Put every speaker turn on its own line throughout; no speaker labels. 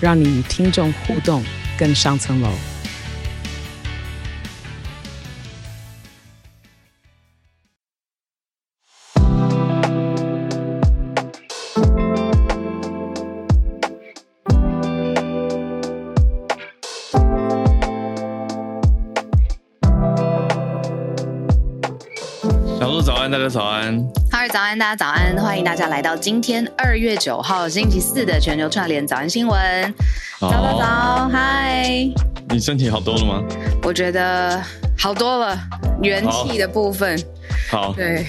让你与听众互动更上
层楼。早安，
大家早安，欢迎大家来到今天二月九号星期四的全球串联早安新闻。早早早，嗨！
你身体好多了吗？
我觉得好多了，元气的部分。
好，对，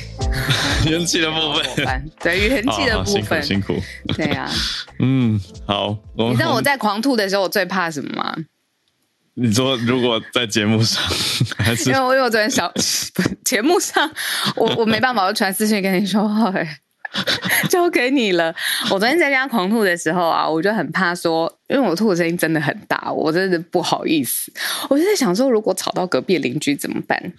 元气的部分，
对，元气的部分，
辛苦，辛苦。
对呀，
嗯，好。
你知道我在狂吐的时候，我最怕什么吗？
你说如果在节目上，还是
因为我有昨天小 节目上，我我没办法，我传私信跟你说话，交给你了。我昨天在家狂吐的时候啊，我就很怕说，因为我吐的声音真的很大，我真的不好意思。我就在想说，如果吵到隔壁的邻居怎么办？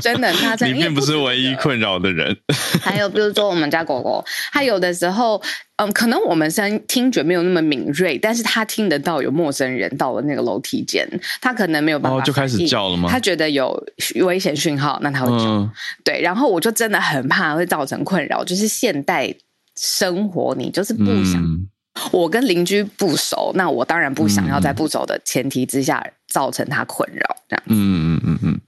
真的，他真的，
你并不是唯一困扰的人。
还有比如说我们家狗狗，它有的时候。嗯，可能我们声听觉没有那么敏锐，但是它听得到有陌生人到了那个楼梯间，它可能没有办法，
哦，就开始叫了吗？
它觉得有危险讯号，那它会叫。嗯、对，然后我就真的很怕会造成困扰，就是现代生活，你就是不想，嗯、我跟邻居不熟，那我当然不想要在不熟的前提之下造成他困扰，这样子。
嗯嗯嗯嗯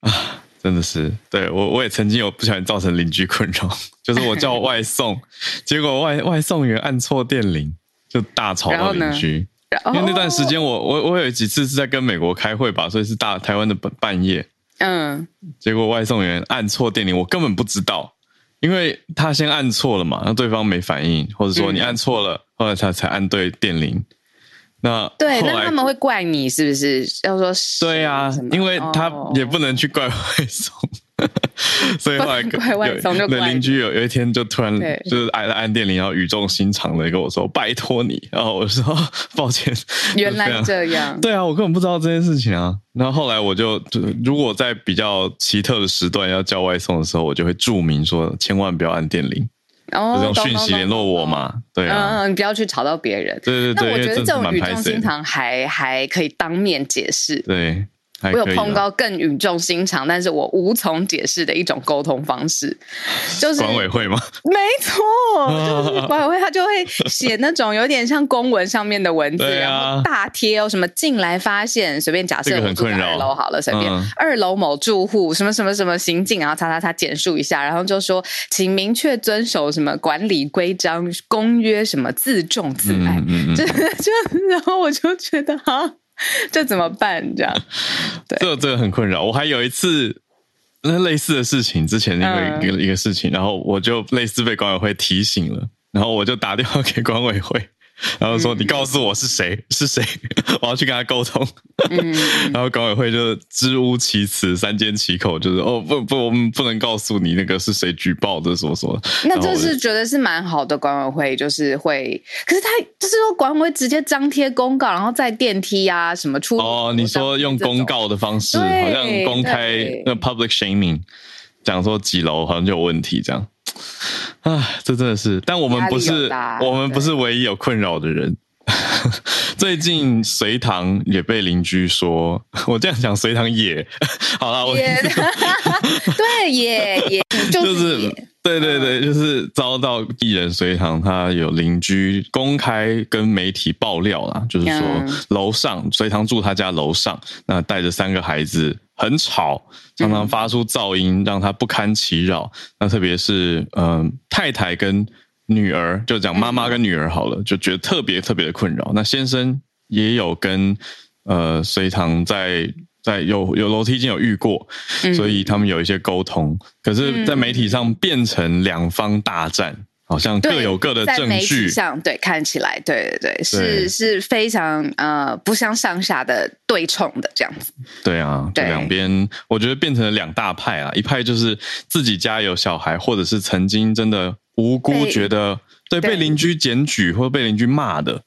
啊。真的是，对，我我也曾经有不小心造成邻居困扰，就是我叫外送，结果外外送员按错电铃，就大吵到邻居。因为那段时间我我我有几次是在跟美国开会吧，所以是大台湾的半半夜。嗯，结果外送员按错电铃，我根本不知道，因为他先按错了嘛，那对方没反应，或者说你按错了，嗯、后来他才按对电铃。那
对，那他们会怪你是不是？要说
对啊，因为他也不能去怪外送，哦、所以后来怪外送就怪邻居有有一天就突然就是按了按电铃，然后语重心长的跟我说：“拜托你。”然后我说：“抱歉。”
原来这样。
对啊，我根本不知道这件事情啊。然后后来我就就如果在比较奇特的时段要叫外送的时候，我就会注明说：“千万不要按电铃。”哦，这种讯息联络我嘛？对啊，
嗯，你不要去吵到别人。
对对对，
那我觉得这种语重心长还还可以当面解释。
对。
我有碰到更语重心长，但是我无从解释的一种沟通方式，就是
管委会吗？
没错，就是管委会，他就会写那种有点像公文上面的文字，啊、然后大贴哦，什么进来发现，随便假设我住在二楼好了，随便、嗯、二楼某住户什么什么什么行径，然后擦擦擦简述一下，然后就说请明确遵守什么管理规章公约，什么自重自爱，嗯嗯嗯、就就然后我就觉得哈。这怎么办？这样，对，
这个这个很困扰。我还有一次那类似的事情，之前那个一个、嗯、一个事情，然后我就类似被管委会提醒了，然后我就打电话给管委会。然后说：“你告诉我是谁？嗯、是谁？我要去跟他沟通。嗯” 然后管委会就支吾其词，三缄其口，就是哦不不，我们不能告诉你那个是谁举报的，什么什么。
那就是觉得是蛮好的管委会，就是会，可是他就是说管委会直接张贴公告，然后在电梯啊什么出
哦，你说用公告的方式，好像公开那 public shaming，讲说几楼好像就有问题这样。啊，这真的是，但我们不是，我们不是唯一有困扰的人。最近隋唐也被邻居说，我这样讲，隋唐也 好了，我也。
对，也也
就是对对对，就是遭到艺人隋唐，他有邻居公开跟媒体爆料啦，就是说楼上隋唐住他家楼上，那带着三个孩子。很吵，常常发出噪音，让他不堪其扰。那特别是，嗯、呃，太太跟女儿，就讲妈妈跟女儿好了，就觉得特别特别的困扰。那先生也有跟呃隋唐在在有有楼梯间有遇过，所以他们有一些沟通。可是，在媒体上变成两方大战。好像各有各的证据。
上对，看起来对对对，是是非常呃不相上下的对冲的这样子。
对啊，对两边我觉得变成了两大派啊，一派就是自己家有小孩，或者是曾经真的无辜觉得对，对被邻居检举或者被邻居骂的。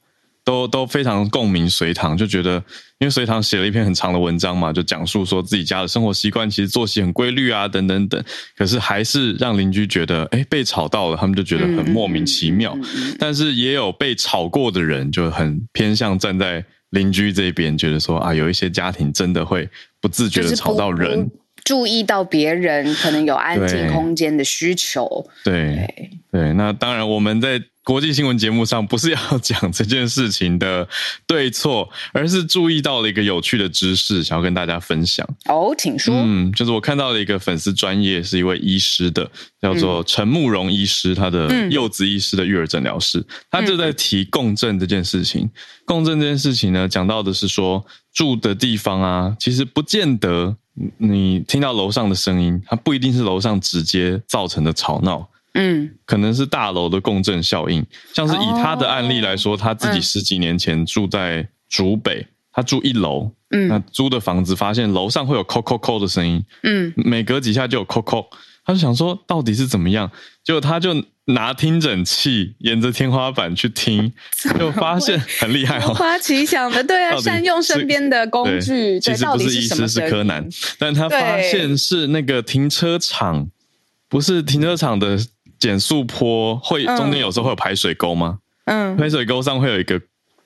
都都非常共鸣隋唐，就觉得，因为隋唐写了一篇很长的文章嘛，就讲述说自己家的生活习惯其实作息很规律啊，等等等，可是还是让邻居觉得，哎，被吵到了，他们就觉得很莫名其妙。嗯、但是也有被吵过的人，就很偏向站在邻居这边，觉得说啊，有一些家庭真的会不自觉的吵到人，
注意到别人可能有安静空间的需求。
对对，对，那当然我们在。国际新闻节目上不是要讲这件事情的对错，而是注意到了一个有趣的知识，想要跟大家分享。
哦，请说。
嗯，就是我看到了一个粉丝专业，是一位医师的，叫做陈慕容医师，他的柚子医师的育儿诊疗室，他就在提共振这件事情。共振这件事情呢，讲到的是说住的地方啊，其实不见得你听到楼上的声音，它不一定是楼上直接造成的吵闹。嗯，可能是大楼的共振效应，像是以他的案例来说，他自己十几年前住在竹北，他住一楼，嗯，那租的房子发现楼上会有扣扣扣的声音，嗯，每隔几下就有扣扣，他就想说到底是怎么样，结果他就拿听诊器沿着天花板去听，就发现很厉害哦，突发
奇想的，对啊，善用身边的工具，
其实不是医师是柯南，但他发现是那个停车场，不是停车场的。减速坡会中间有时候会有排水沟吗？嗯，排水沟上会有一个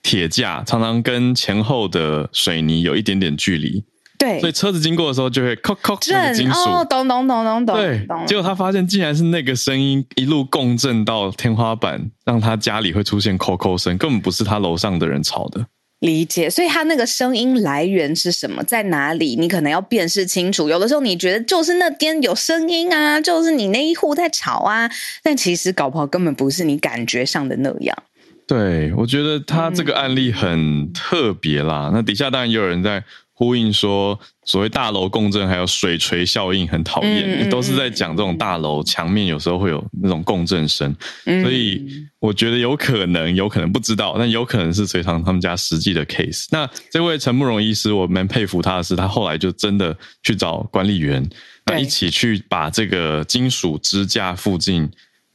铁架，常常跟前后的水泥有一点点距离。
对，
所以车子经过的时候就会扣扣那个金属。
哦，咚咚咚咚咚。
对，结果他发现竟然是那个声音一路共振到天花板，让他家里会出现扣扣声，根本不是他楼上的人吵的。
理解，所以他那个声音来源是什么，在哪里？你可能要辨识清楚。有的时候你觉得就是那边有声音啊，就是你那一户在吵啊，但其实搞不好根本不是你感觉上的那样。
对，我觉得他这个案例很特别啦。嗯、那底下当然也有人在。呼应说，所谓大楼共振还有水锤效应很讨厌，嗯、都是在讲这种大楼墙面有时候会有那种共振声，嗯、所以我觉得有可能，有可能不知道，但有可能是隋唐他们家实际的 case。那这位陈慕容医师，我蛮佩服他的是，他后来就真的去找管理员，那一起去把这个金属支架附近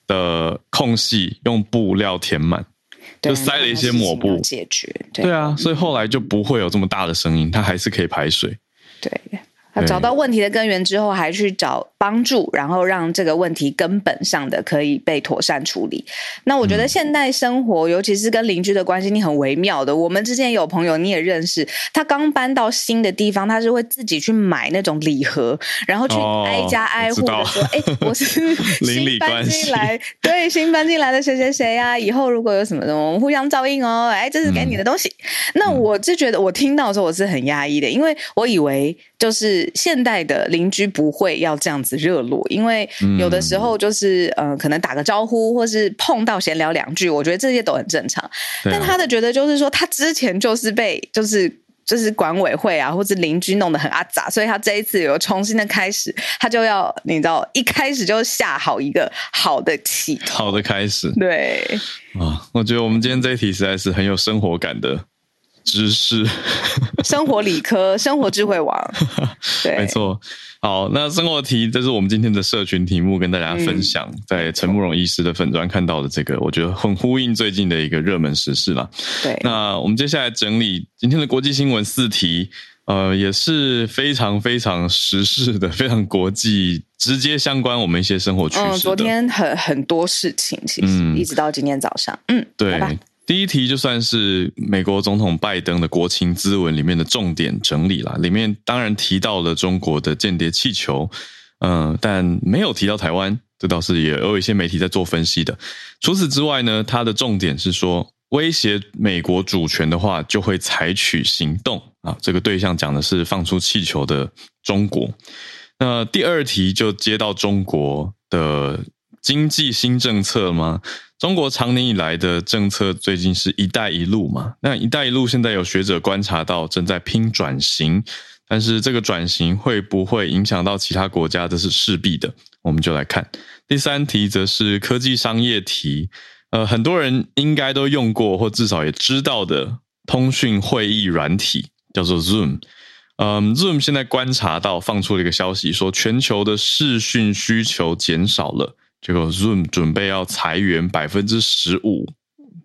的空隙用布料填满。就塞了一些抹布
解决，
对，对啊，所以后来就不会有这么大的声音，它还是可以排水。
对。他找到问题的根源之后，还去找帮助，然后让这个问题根本上的可以被妥善处理。那我觉得现代生活，尤其是跟邻居的关系，你很微妙的。我们之前有朋友你也认识，他刚搬到新的地方，他是会自己去买那种礼盒，然后去挨家挨户的说：“哎、哦，我是 新搬进来，对，新搬进来的谁谁谁啊，以后如果有什么的，我们互相照应哦。哎，这是给你的东西。嗯”那我就觉得，我听到的时候我是很压抑的，因为我以为就是。现代的邻居不会要这样子热络，因为有的时候就是呃，可能打个招呼，或是碰到闲聊两句，我觉得这些都很正常。但他的觉得就是说，他之前就是被就是就是管委会啊，或是邻居弄得很阿杂，所以他这一次有重新的开始，他就要你知道，一开始就下好一个好的起，
好的开始。
对
啊，我觉得我们今天这一题实在是很有生活感的。知识，
生活理科，生活智慧王，对，
没错。好，那生活题，这是我们今天的社群题目，跟大家分享。嗯、在陈慕容医师的粉砖看到的这个，我觉得很呼应最近的一个热门时事啦。
对，
那我们接下来整理今天的国际新闻四题，呃，也是非常非常时事的，非常国际，直接相关我们一些生活趋势。嗯，
昨天很很多事情，其实、嗯、一直到今天早上，嗯，
对。第一题就算是美国总统拜登的国情咨文里面的重点整理啦，里面当然提到了中国的间谍气球，嗯、但没有提到台湾，这倒是也有一些媒体在做分析的。除此之外呢，它的重点是说，威胁美国主权的话，就会采取行动啊。这个对象讲的是放出气球的中国。那第二题就接到中国的经济新政策吗？中国长年以来的政策最近是一带一路嘛？那一带一路现在有学者观察到正在拼转型，但是这个转型会不会影响到其他国家，这是势必的。我们就来看第三题则是科技商业题，呃，很多人应该都用过或至少也知道的通讯会议软体叫做 Zoom。嗯，Zoom 现在观察到放出了一个消息，说全球的视讯需求减少了，这个 Zoom 准备要裁员百分之十五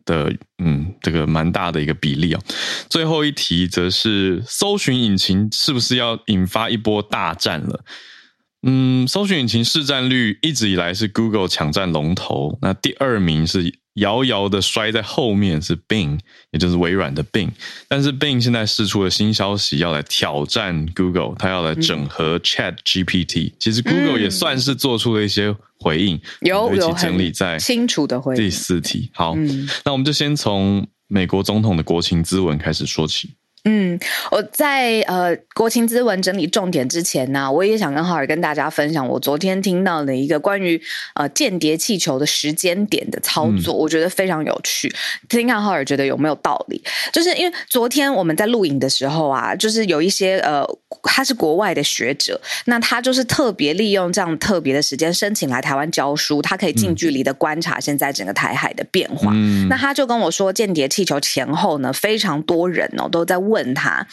的，嗯，这个蛮大的一个比例啊。最后一题则是搜寻引擎是不是要引发一波大战了？嗯，搜寻引擎市占率一直以来是 Google 抢占龙头，那第二名是。遥遥的摔在后面是 Bing，也就是微软的 Bing，但是 Bing 现在释出了新消息，要来挑战 Google，它要来整合 Chat GPT。其实 Google 也算是做出了一些回应，
有
一起整理在
清楚的回应。
第四题，好，嗯、那我们就先从美国总统的国情咨文开始说起。
嗯，我在呃国情咨文整理重点之前呢，我也想跟浩尔跟大家分享我昨天听到的一个关于呃间谍气球的时间点的操作，嗯、我觉得非常有趣。听看浩尔觉得有没有道理？就是因为昨天我们在录影的时候啊，就是有一些呃他是国外的学者，那他就是特别利用这样特别的时间申请来台湾教书，他可以近距离的观察现在整个台海的变化。嗯、那他就跟我说，间谍气球前后呢，非常多人哦都在问。问他，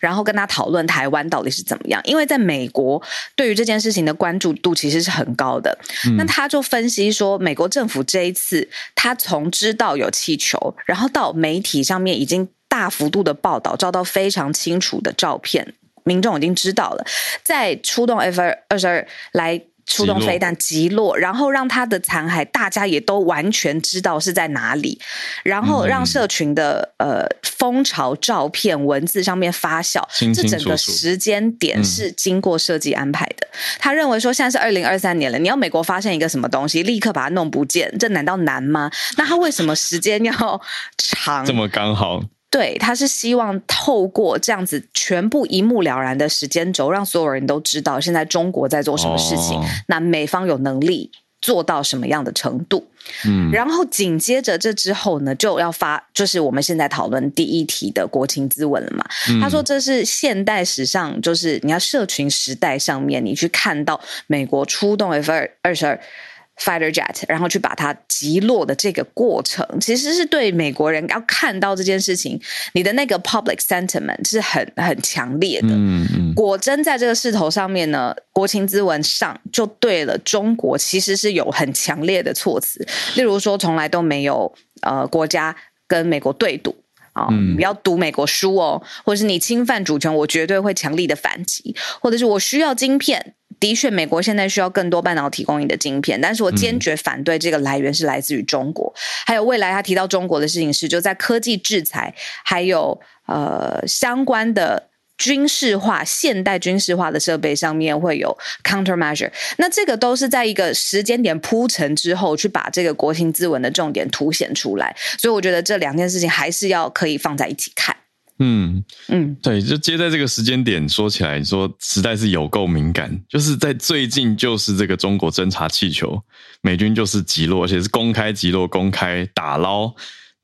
然后跟他讨论台湾到底是怎么样？因为在美国，对于这件事情的关注度其实是很高的。嗯、那他就分析说，美国政府这一次，他从知道有气球，然后到媒体上面已经大幅度的报道，照到非常清楚的照片，民众已经知道了，再出动 F 二十二来。出动飞弹击落，然后让他的残骸大家也都完全知道是在哪里，然后让社群的呃风潮照片文字上面发酵，
清清楚楚，
这整个时间点是经过设计安排的。嗯、他认为说，现在是二零二三年了，你要美国发现一个什么东西，立刻把它弄不见，这难道难吗？那他为什么时间要 长？
这么刚好？
对，他是希望透过这样子全部一目了然的时间轴，让所有人都知道现在中国在做什么事情。哦、那美方有能力做到什么样的程度？嗯，然后紧接着这之后呢，就要发，就是我们现在讨论第一题的国情咨文了嘛。嗯、他说这是现代史上，就是你要社群时代上面，你去看到美国出动 F 二二十二。Fighter jet，然后去把它击落的这个过程，其实是对美国人要看到这件事情，你的那个 public sentiment 是很很强烈的。嗯嗯。果真在这个势头上面呢，国情咨文上就对了中国，其实是有很强烈的措辞，例如说从来都没有呃国家跟美国对赌啊，不要赌美国输哦，或者是你侵犯主权，我绝对会强力的反击，或者是我需要晶片。的确，美国现在需要更多半导体供应的晶片，但是我坚决反对这个来源是来自于中国。嗯、还有未来他提到中国的事情是，就在科技制裁，还有呃相关的军事化、现代军事化的设备上面会有 countermeasure。那这个都是在一个时间点铺陈之后，去把这个国情咨文的重点凸显出来。所以我觉得这两件事情还是要可以放在一起看。
嗯嗯，对，就接在这个时间点说起来，你说实在是有够敏感，就是在最近，就是这个中国侦察气球，美军就是击落，而且是公开击落、公开打捞。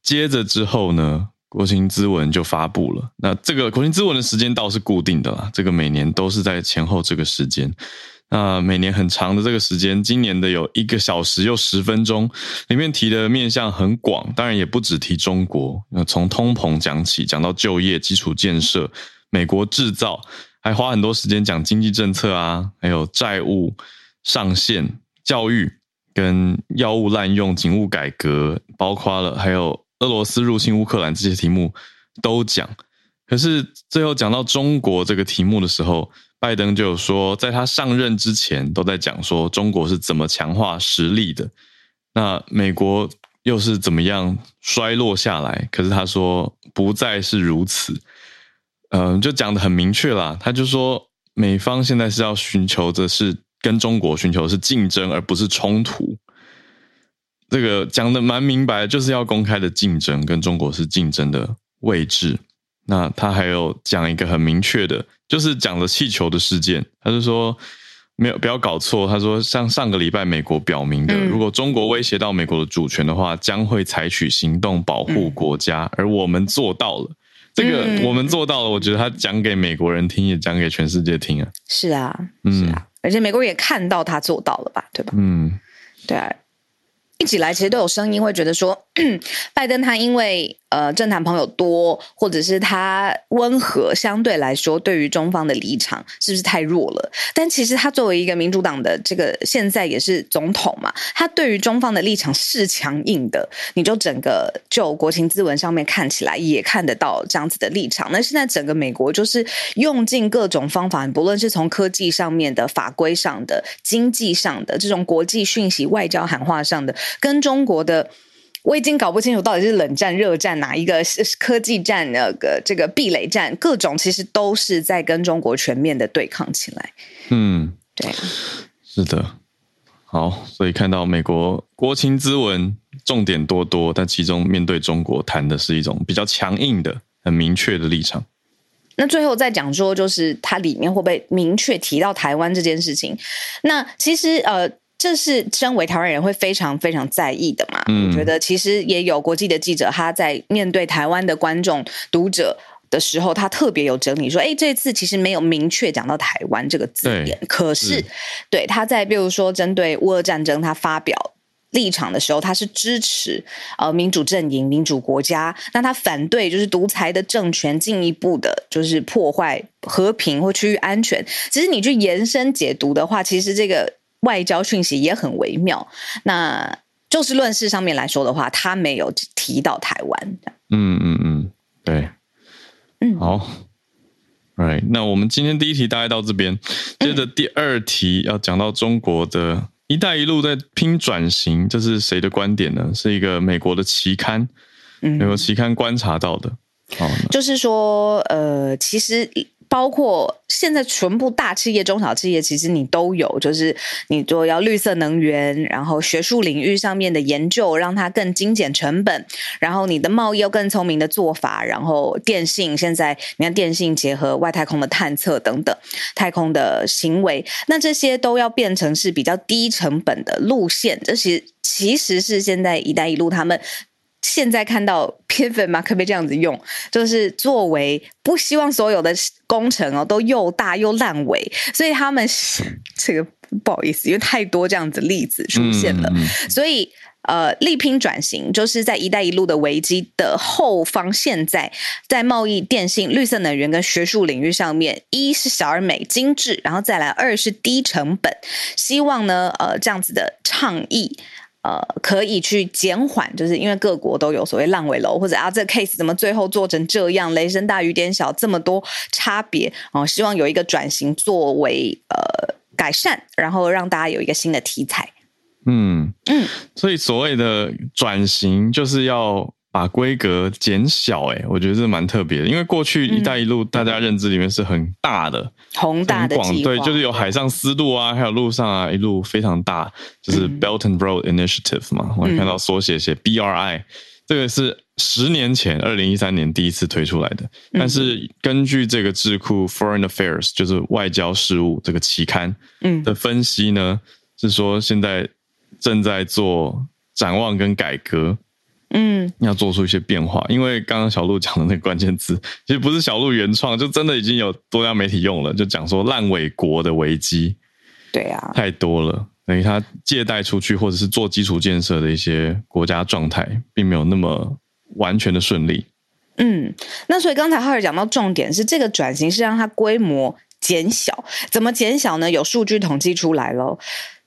接着之后呢，国情咨文就发布了。那这个国情咨文的时间倒是固定的啦，这个每年都是在前后这个时间。那每年很长的这个时间，今年的有一个小时又十分钟，里面提的面向很广，当然也不只提中国，那从通膨讲起，讲到就业、基础建设、美国制造，还花很多时间讲经济政策啊，还有债务上限、教育跟药物滥用、警务改革，包括了还有俄罗斯入侵乌克兰这些题目都讲。可是最后讲到中国这个题目的时候，拜登就说，在他上任之前，都在讲说中国是怎么强化实力的，那美国又是怎么样衰落下来？可是他说不再是如此，嗯，就讲得很明确啦。他就说，美方现在是要寻求的是跟中国寻求的是竞争，而不是冲突。这个讲得蛮明白，就是要公开的竞争，跟中国是竞争的位置。那他还有讲一个很明确的，就是讲了气球的事件。他就说没有，不要搞错。他说像上个礼拜美国表明的，嗯、如果中国威胁到美国的主权的话，将会采取行动保护国家。嗯、而我们做到了，这个我们做到了。我觉得他讲给美国人听，也讲给全世界听啊。
是啊，是啊，嗯、而且美国人也看到他做到了吧，对吧？
嗯。
对啊。一直以来，其实都有声音会觉得说，拜登他因为呃政坛朋友多，或者是他温和，相对来说对于中方的立场是不是太弱了？但其实他作为一个民主党的这个现在也是总统嘛，他对于中方的立场是强硬的。你就整个就国情咨文上面看起来也看得到这样子的立场。那现在整个美国就是用尽各种方法，不论是从科技上面的、法规上的、经济上的这种国际讯息、外交喊话上的。跟中国的，我已经搞不清楚到底是冷战、热战哪一个是科技战，那个这个壁垒战，各种其实都是在跟中国全面的对抗起来。
嗯，
对，
是的。好，所以看到美国国情咨文重点多多，但其中面对中国谈的是一种比较强硬的、很明确的立场。
那最后再讲说，就是它里面会不会明确提到台湾这件事情？那其实呃。这是身为台湾人会非常非常在意的嘛？嗯，我觉得其实也有国际的记者，他在面对台湾的观众读者的时候，他特别有整理说：“哎，这次其实没有明确讲到台湾这个字眼，可是，是对他在比如说针对乌俄战争，他发表立场的时候，他是支持呃民主阵营、民主国家，那他反对就是独裁的政权进一步的，就是破坏和平或区域安全。其实你去延伸解读的话，其实这个。”外交讯息也很微妙，那就事论事上面来说的话，他没有提到台湾。
嗯嗯嗯，对，
嗯，
好，right，那我们今天第一题大概到这边，接着第二题要讲到中国的一带一路在拼转型，这是谁的观点呢？是一个美国的期刊，美国期刊观察到的，
嗯，就是说，呃，其实。包括现在全部大企业、中小企业，其实你都有，就是你说要绿色能源，然后学术领域上面的研究，让它更精简成本，然后你的贸易要更聪明的做法，然后电信现在你看电信结合外太空的探测等等，太空的行为，那这些都要变成是比较低成本的路线，这其实其实是现在“一带一路”他们。现在看到 pivot 嘛，可不可以这样子用？就是作为不希望所有的工程哦都又大又烂尾，所以他们是这个不好意思，因为太多这样子例子出现了，嗯、所以呃力拼转型，就是在“一带一路”的危机的后方，现在在贸易、电信、绿色能源跟学术领域上面，一是小而美、精致，然后再来二是低成本，希望呢呃这样子的倡议。呃，可以去减缓，就是因为各国都有所谓烂尾楼，或者啊，这个 case 怎么最后做成这样，雷声大雨点小，这么多差别哦、呃，希望有一个转型作为呃改善，然后让大家有一个新的题材。
嗯嗯，所以所谓的转型就是要。把规格减小，哎，我觉得这蛮特别的，因为过去“一带一路”大家认知里面是很大的、
宏大的
对，就是有海上丝路啊，还有路上啊，一路非常大，就是 Belt and Road Initiative 嘛。我看到缩写写 BRI，这个是十年前二零一三年第一次推出来的。但是根据这个智库 Foreign Affairs，就是外交事务这个期刊嗯的分析呢，是说现在正在做展望跟改革。
嗯，
要做出一些变化，因为刚刚小鹿讲的那个关键字，其实不是小鹿原创，就真的已经有多家媒体用了，就讲说烂尾国的危机，
对啊，
太多了，等于他借贷出去或者是做基础建设的一些国家状态，并没有那么完全的顺利。
嗯，那所以刚才浩尔讲到重点是这个转型是让它规模减小，怎么减小呢？有数据统计出来喽。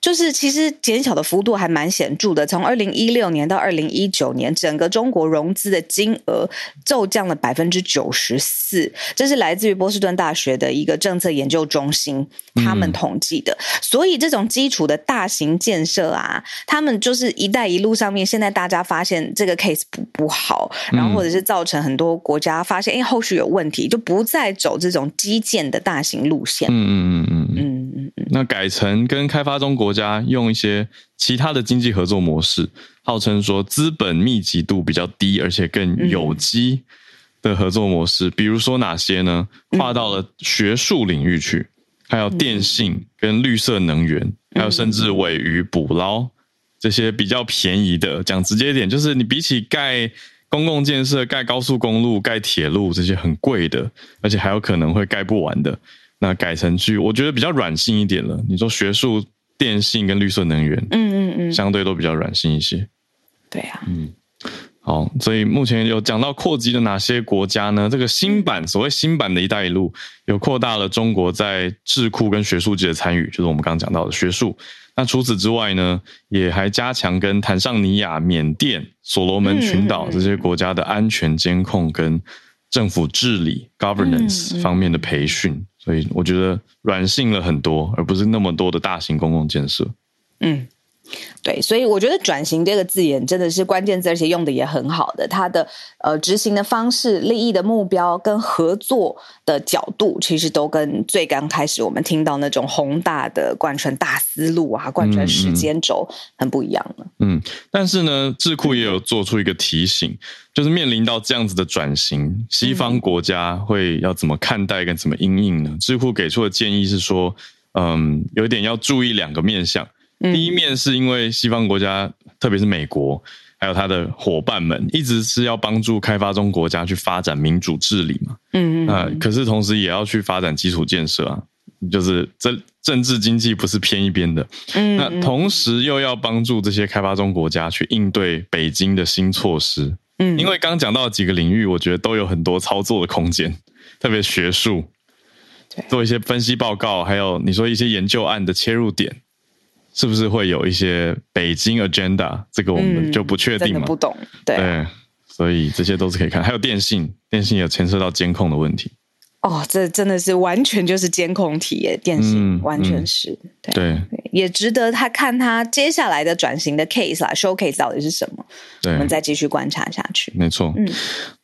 就是其实减小的幅度还蛮显著的，从二零一六年到二零一九年，整个中国融资的金额骤降了百分之九十四，这是来自于波士顿大学的一个政策研究中心他们统计的。嗯、所以这种基础的大型建设啊，他们就是“一带一路”上面，现在大家发现这个 case 不不好，然后或者是造成很多国家发现，哎，后续有问题，就不再走这种基建的大型路线。
嗯嗯嗯嗯嗯嗯嗯，那改成跟开发中国。家用一些其他的经济合作模式，号称说资本密集度比较低，而且更有机的合作模式。比如说哪些呢？跨到了学术领域去，还有电信跟绿色能源，还有甚至尾鱼捕捞这些比较便宜的。讲直接一点，就是你比起盖公共建设、盖高速公路、盖铁路这些很贵的，而且还有可能会盖不完的，那改成去，我觉得比较软性一点了。你说学术。电信跟绿色能源，
嗯嗯嗯，
相对都比较软性一些。
对啊，
嗯。好，所以目前有讲到扩及了哪些国家呢？这个新版，所谓新版的一带一路，有扩大了中国在智库跟学术界的参与，就是我们刚刚讲到的学术。那除此之外呢，也还加强跟坦桑尼亚、缅甸、所罗门群岛这些国家的安全监控跟政府治理 （governance） 方面的培训。所以我觉得软性了很多，而不是那么多的大型公共建设。
嗯。对，所以我觉得“转型”这个字眼真的是关键字，而且用的也很好的。它的呃执行的方式、利益的目标跟合作的角度，其实都跟最刚开始我们听到那种宏大的贯穿大思路啊、贯穿时间轴很不一样了。
嗯，但是呢，智库也有做出一个提醒，就是面临到这样子的转型，西方国家会要怎么看待跟怎么应应呢？智库给出的建议是说，嗯，有一点要注意两个面向。第一面是因为西方国家，特别是美国，还有他的伙伴们，一直是要帮助开发中国家去发展民主治理嘛。嗯嗯。啊，可是同时也要去发展基础建设啊，就是这政治经济不是偏一边的。嗯。那同时又要帮助这些开发中国家去应对北京的新措施。嗯。因为刚讲到几个领域，我觉得都有很多操作的空间，特别学术，做一些分析报告，还有你说一些研究案的切入点。是不是会有一些北京 agenda？这个我们就不确定了。
不懂，对，
对，所以这些都是可以看。还有电信，电信也牵涉到监控的问题。
哦，这真的是完全就是监控体耶，电信、嗯、完全是。
嗯、对，对，
也值得他看他接下来的转型的 case 啦，showcase 到底是什么？对，我们再继续观察下去。
没错，嗯，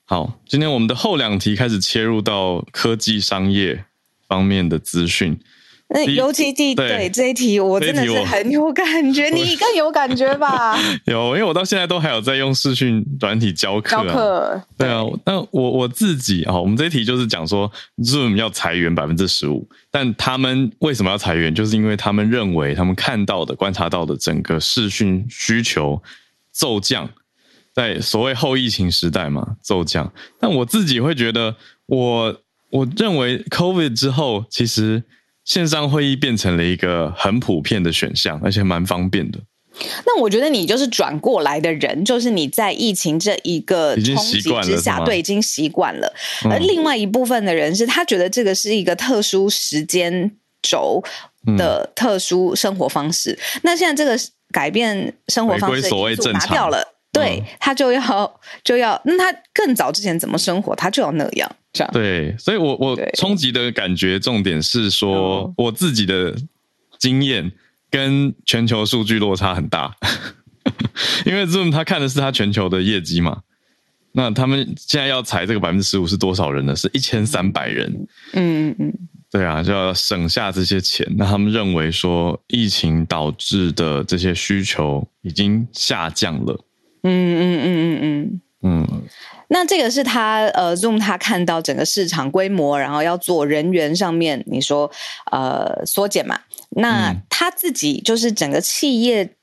好，今天我们的后两题开始切入到科技商业方面的资讯。
那尤其第对，对这一题，我真的是很有感觉，你更有感觉吧？
有，因为我到现在都还有在用视讯软体教课、啊。教课对啊，那我我自己啊，我们这一题就是讲说，Zoom 要裁员百分之十五，但他们为什么要裁员？就是因为他们认为他们看到的、观察到的整个视讯需求骤降，在所谓后疫情时代嘛，骤降。但我自己会觉得我，我我认为 COVID 之后，其实。线上会议变成了一个很普遍的选项，而且蛮方便的。
那我觉得你就是转过来的人，就是你在疫情这一个冲击之下，对，已经习惯了。而另外一部分的人是他觉得这个是一个特殊时间轴的特殊生活方式。嗯、那现在这个改变生活方式的因素拿掉了。对，他就要就要，那他更早之前怎么生活，他就要那样，这样。
对，所以我我冲击的感觉重点是说，我自己的经验跟全球数据落差很大，因为 Zoom 他看的是他全球的业绩嘛，那他们现在要裁这个百分之十五是多少人呢？是一千三百人。嗯嗯嗯，对啊，就要省下这些钱。那他们认为说，疫情导致的这些需求已经下降了。嗯嗯嗯嗯嗯嗯，
那这个是他呃，Zoom 他看到整个市场规模，然后要做人员上面，你说呃缩减嘛？那他自己就是整个企业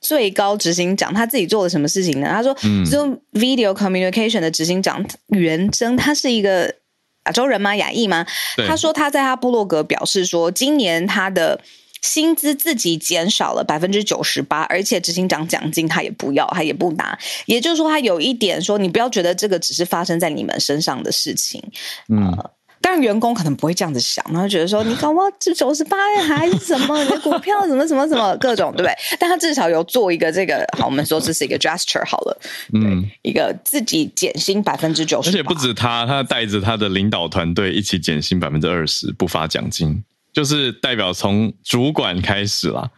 最高执行长，他自己做了什么事情呢？他说，Zoom Video Communication 的执行长袁征，他是一个亚洲人吗？亚裔吗？他说他在他部落格表示说，今年他的。薪资自己减少了百分之九十八，而且执行长奖金他也不要，他也不拿。也就是说，他有一点说，你不要觉得这个只是发生在你们身上的事情。嗯，呃、当然员工可能不会这样子想，他觉得说你搞不好这九十八还是什么，你的股票怎么怎么怎么各种，对不对？但他至少有做一个这个，好，我们说这是一个 gesture 好了，嗯，一个自己减薪百分之九十，
而且不止他，他带着他的领导团队一起减薪百分之二十，不发奖金。就是代表从主管开始啦，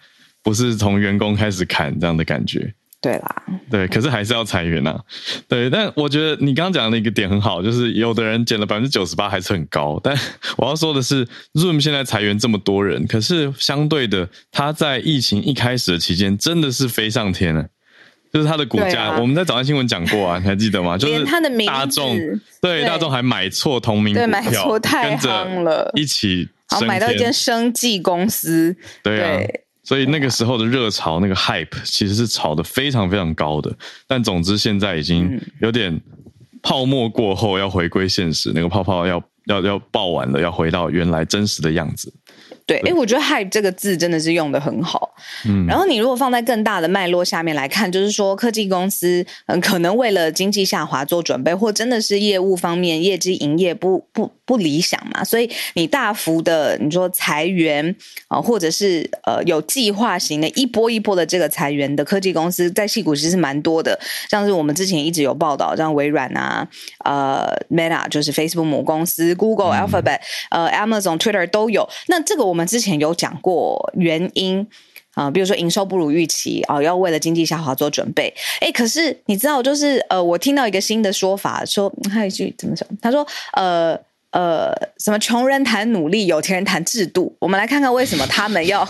不是从员工开始砍这样的感觉。
对啦，
对，可是还是要裁员呐。对，但我觉得你刚刚讲的一个点很好，就是有的人减了百分之九十八还是很高。但 我要说的是，Zoom 现在裁员这么多人，可是相对的，他在疫情一开始的期间真的是飞上天了。就是它的股价，啊、我们在早上新闻讲过啊，你还记得吗？就是大众对大众还买错同名股票，跟着一起。
好，买到一间生技公司，
对啊，对，所以那个时候的热潮，那个 hype 其实是炒得非常非常高的。但总之现在已经有点泡沫过后，要回归现实，那个泡泡要要要爆完了，要回到原来真实的样子。
对，哎，我觉得 “hype” 这个字真的是用的很好。嗯，然后你如果放在更大的脉络下面来看，就是说科技公司嗯，可能为了经济下滑做准备，或真的是业务方面业绩营业不不不理想嘛，所以你大幅的你说裁员啊，或者是呃有计划型的一波一波的这个裁员的科技公司在戏股其实是蛮多的，像是我们之前一直有报道，像微软啊，呃，Meta 就是 Facebook 母公司，Google、嗯、Alphabet，呃，Amazon、Twitter 都有。那这个我们。之前有讲过原因啊、呃，比如说营收不如预期啊、呃，要为了经济下滑做准备。哎，可是你知道，就是呃，我听到一个新的说法，说还有一句怎么说？他说呃。呃，什么穷人谈努力，有钱人谈制度。我们来看看为什么他们要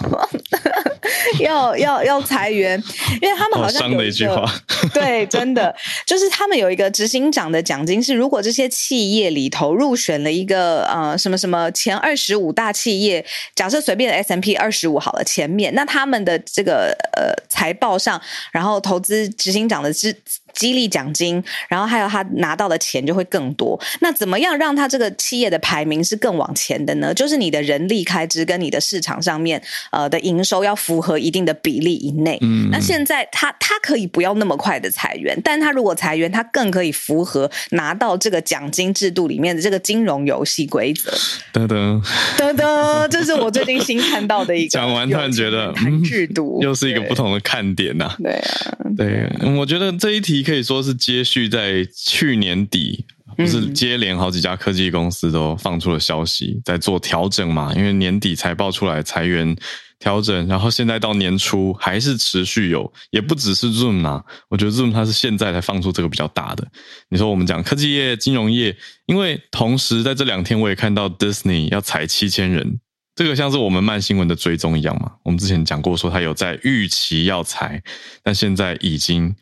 要要要裁员，因为他们好像有一个。对，真的就是他们有一个执行长的奖金是，如果这些企业里头入选了一个呃什么什么前二十五大企业，假设随便 S M P 二十五好了，前面那他们的这个呃财报上，然后投资执行长的支。激励奖金，然后还有他拿到的钱就会更多。那怎么样让他这个企业的排名是更往前的呢？就是你的人力开支跟你的市场上面呃的营收要符合一定的比例以内。嗯，那现在他他可以不要那么快的裁员，但他如果裁员，他更可以符合拿到这个奖金制度里面的这个金融游戏规则。
噔噔
噔噔，这是我最近新看到的一个。
讲完突然觉得谈制度、嗯、又是一个不同的看点呐、啊。
对啊，
对，我觉得这一题。可以说是接续在去年底，不是接连好几家科技公司都放出了消息，在做调整嘛？因为年底财报出来裁员调整，然后现在到年初还是持续有，也不只是 Zoom 啊。我觉得 Zoom 它是现在才放出这个比较大的。你说我们讲科技业、金融业，因为同时在这两天我也看到 Disney 要裁七千人，这个像是我们慢新闻的追踪一样嘛？我们之前讲过说它有在预期要裁，但现在已经。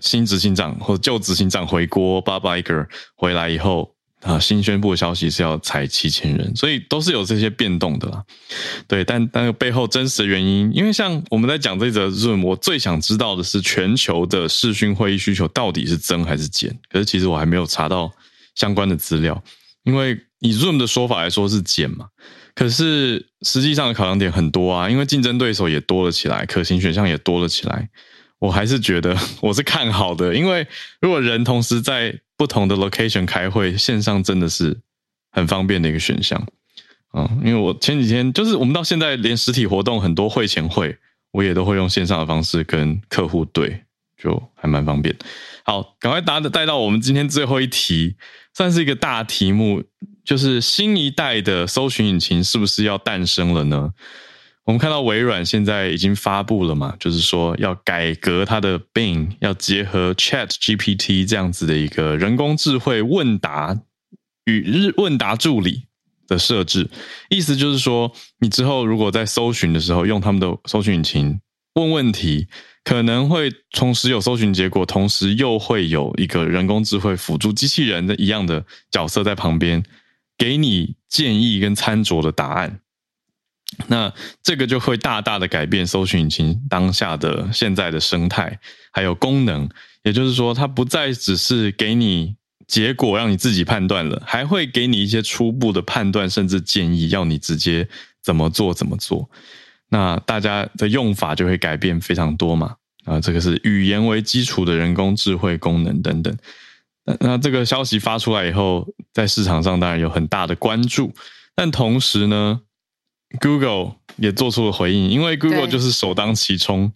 新执行长或旧执行长回国，Bob Iger 回来以后啊，新宣布的消息是要裁七千人，所以都是有这些变动的啦。对，但但背后真实的原因，因为像我们在讲这则 Zoom，我最想知道的是全球的视讯会议需求到底是增还是减？可是其实我还没有查到相关的资料，因为以 Zoom 的说法来说是减嘛，可是实际上的考量点很多啊，因为竞争对手也多了起来，可行选项也多了起来。我还是觉得我是看好的，因为如果人同时在不同的 location 开会，线上真的是很方便的一个选项。嗯，因为我前几天就是我们到现在连实体活动很多会前会，我也都会用线上的方式跟客户对，就还蛮方便。好，赶快答的带到我们今天最后一题，算是一个大题目，就是新一代的搜寻引擎是不是要诞生了呢？我们看到微软现在已经发布了嘛，就是说要改革它的 Bing，要结合 Chat GPT 这样子的一个人工智慧问答与日问答助理的设置，意思就是说，你之后如果在搜寻的时候用他们的搜寻引擎问问题，可能会同时有搜寻结果，同时又会有一个人工智慧辅助机器人的一样的角色在旁边，给你建议跟餐桌的答案。那这个就会大大的改变搜寻引擎当下的现在的生态，还有功能。也就是说，它不再只是给你结果让你自己判断了，还会给你一些初步的判断，甚至建议，要你直接怎么做怎么做。那大家的用法就会改变非常多嘛。啊，这个是语言为基础的人工智慧功能等等。那那这个消息发出来以后，在市场上当然有很大的关注，但同时呢，Google 也做出了回应，因为 Google 就是首当其冲，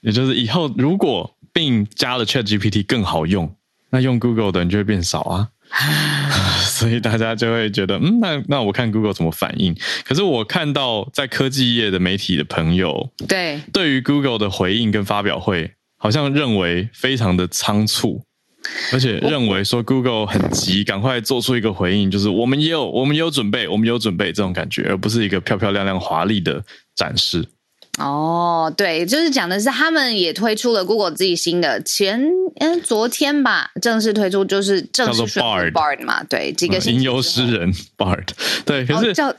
也就是以后如果 Bing 加了 ChatGPT 更好用，那用 Google 的人就会变少啊，所以大家就会觉得，嗯，那那我看 Google 怎么反应。可是我看到在科技业的媒体的朋友，
对，
对于 Google 的回应跟发表会，好像认为非常的仓促。而且认为说 Google 很急，赶快做出一个回应，就是我们也有，我们也有准备，我们也有准备这种感觉，而不是一个漂漂亮亮、华丽的展示。
哦，对，就是讲的是他们也推出了 Google 自己新的前，嗯，昨天吧，正式推出，就是正式宣布 Bard 嘛，对，几个
吟游诗人 Bard，对，可是、哦、叫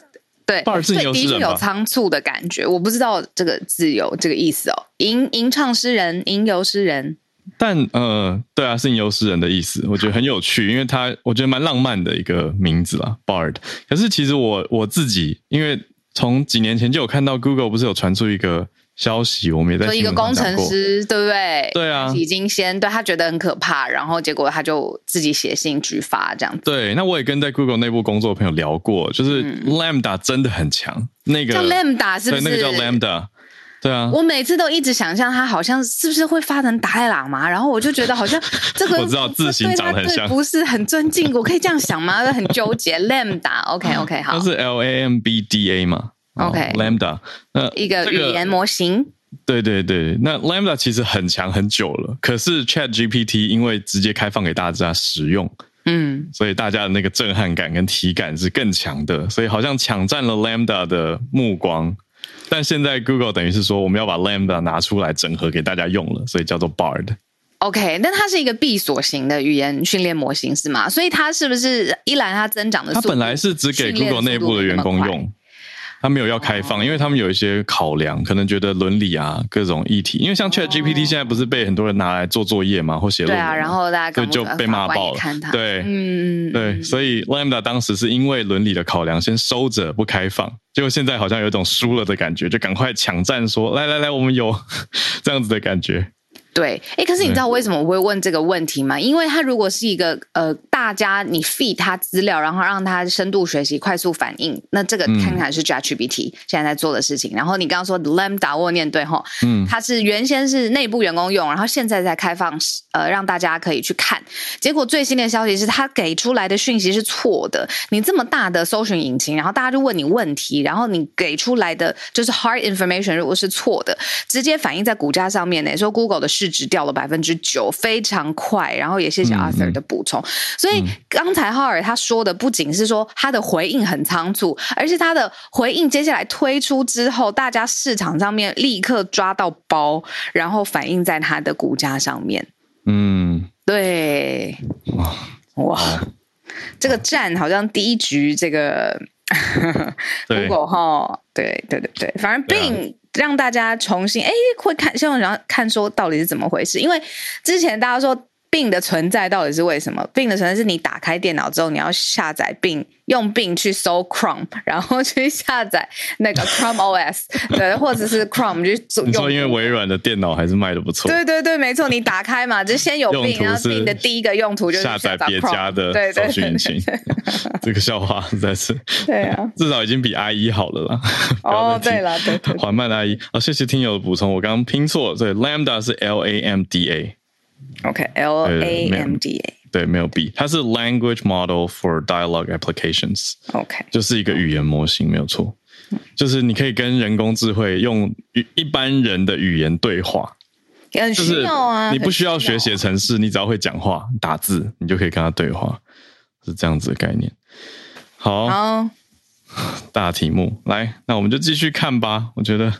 对
Bard 是吟游诗人
有仓促的感觉，我不知道这个字有这个意思哦，吟吟唱诗人，吟游诗人。
但呃，对啊，是吟游诗人的意思，我觉得很有趣，因为他我觉得蛮浪漫的一个名字啦，Bard。可是其实我我自己，因为从几年前就有看到 Google 不是有传出一个消息，我们也在说
一个工程师，对不对？
对啊，
已经先对他觉得很可怕，然后结果他就自己写信举发这样子。
对，那我也跟在 Google 内部工作的朋友聊过，就是 Lambda 真的很强，嗯、那个
叫 Lambda 是不是？
对，那个叫 Lambda。对啊，
我每次都一直想象他好像是不是会发成达赖喇嘛，然后我就觉得好像这个
我知道字形长得很像，
不是很尊敬，我可以这样想吗？很纠结。Lambda，OK OK，好，
它是 L A M B D A 嘛
？OK
Lambda，那
一个语言模型。
对对对，那 Lambda 其实很强很久了，可是 Chat GPT 因为直接开放给大家使用，嗯，所以大家的那个震撼感跟体感是更强的，所以好像抢占了 Lambda 的目光。但现在 Google 等于是说，我们要把 Lambda 拿出来整合给大家用了，所以叫做 Bard。
OK，那它是一个闭锁型的语言训练模型是吗？所以它是不是依然它增长的速度？
它本来是只给 Google 内部的员工用。他没有要开放，因为他们有一些考量，可能觉得伦理啊各种议题。因为像 Chat GPT 现在不是被很多人拿来做作业嘛，或写论文，对
啊，然后大家
就就被骂爆了。对，嗯对，所以 Lambda 当时是因为伦理的考量，先收着不开放，结果现在好像有一种输了的感觉，就赶快抢占说，来来来，我们有 这样子的感觉。
对，哎，可是你知道为什么我会问这个问题吗？因为他如果是一个呃，大家你 feed 他资料，然后让他深度学习、快速反应，那这个看看是 ChatGPT 现在在做的事情。然后你刚刚说 Lambda 我念对吼，嗯，它是原先是内部员工用，然后现在在开放，呃，让大家可以去看。结果最新的消息是，它给出来的讯息是错的。你这么大的搜寻引擎，然后大家就问你问题，然后你给出来的就是 hard information，如果是错的，直接反映在股价上面呢，说 Google 的市。值掉了百分之九，非常快。然后也谢谢 Arthur 的补充。嗯嗯、所以刚才浩尔他说的，不仅是说他的回应很仓促，而是他的回应接下来推出之后，大家市场上面立刻抓到包，然后反映在他的股价上面。嗯，对，哇哇，这个战好像第一局这个 Google 哈，对对对对，反正 Bing。让大家重新哎，会看，希望然后看说到底是怎么回事？因为之前大家说 Bing 的存在到底是为什么？Bing 的存在是你打开电脑之后，你要下载 Bing，用 Bing 去搜 Chrome，然后去下载那个 Chrome OS，对，或者是 Chrome 去做。你
说因为微软的电脑还是卖的不错？
对对对，没错，你打开嘛，就先有 Bing，然后 Bing 的第一个用途就是
下载别家的搜寻引擎。这个笑话实在是，
对啊，
至少已经比 IE 好了啦。
哦，对了，对，
缓慢的 IE。哦，谢谢听友的补充，我刚刚拼错了，对，Lambda 是 L A M D A。
OK，L A M D A，
对，没有 B，它是 Language Model for Dialogue Applications。OK，就是一个语言模型，没有错，就是你可以跟人工智慧用一般人的语言对话，
很需要啊，
你不需要学写程式，你只要会讲话、打字，你就可以跟他对话，是这样子的概念。好。好 大题目来，那我们就继续看吧。我觉得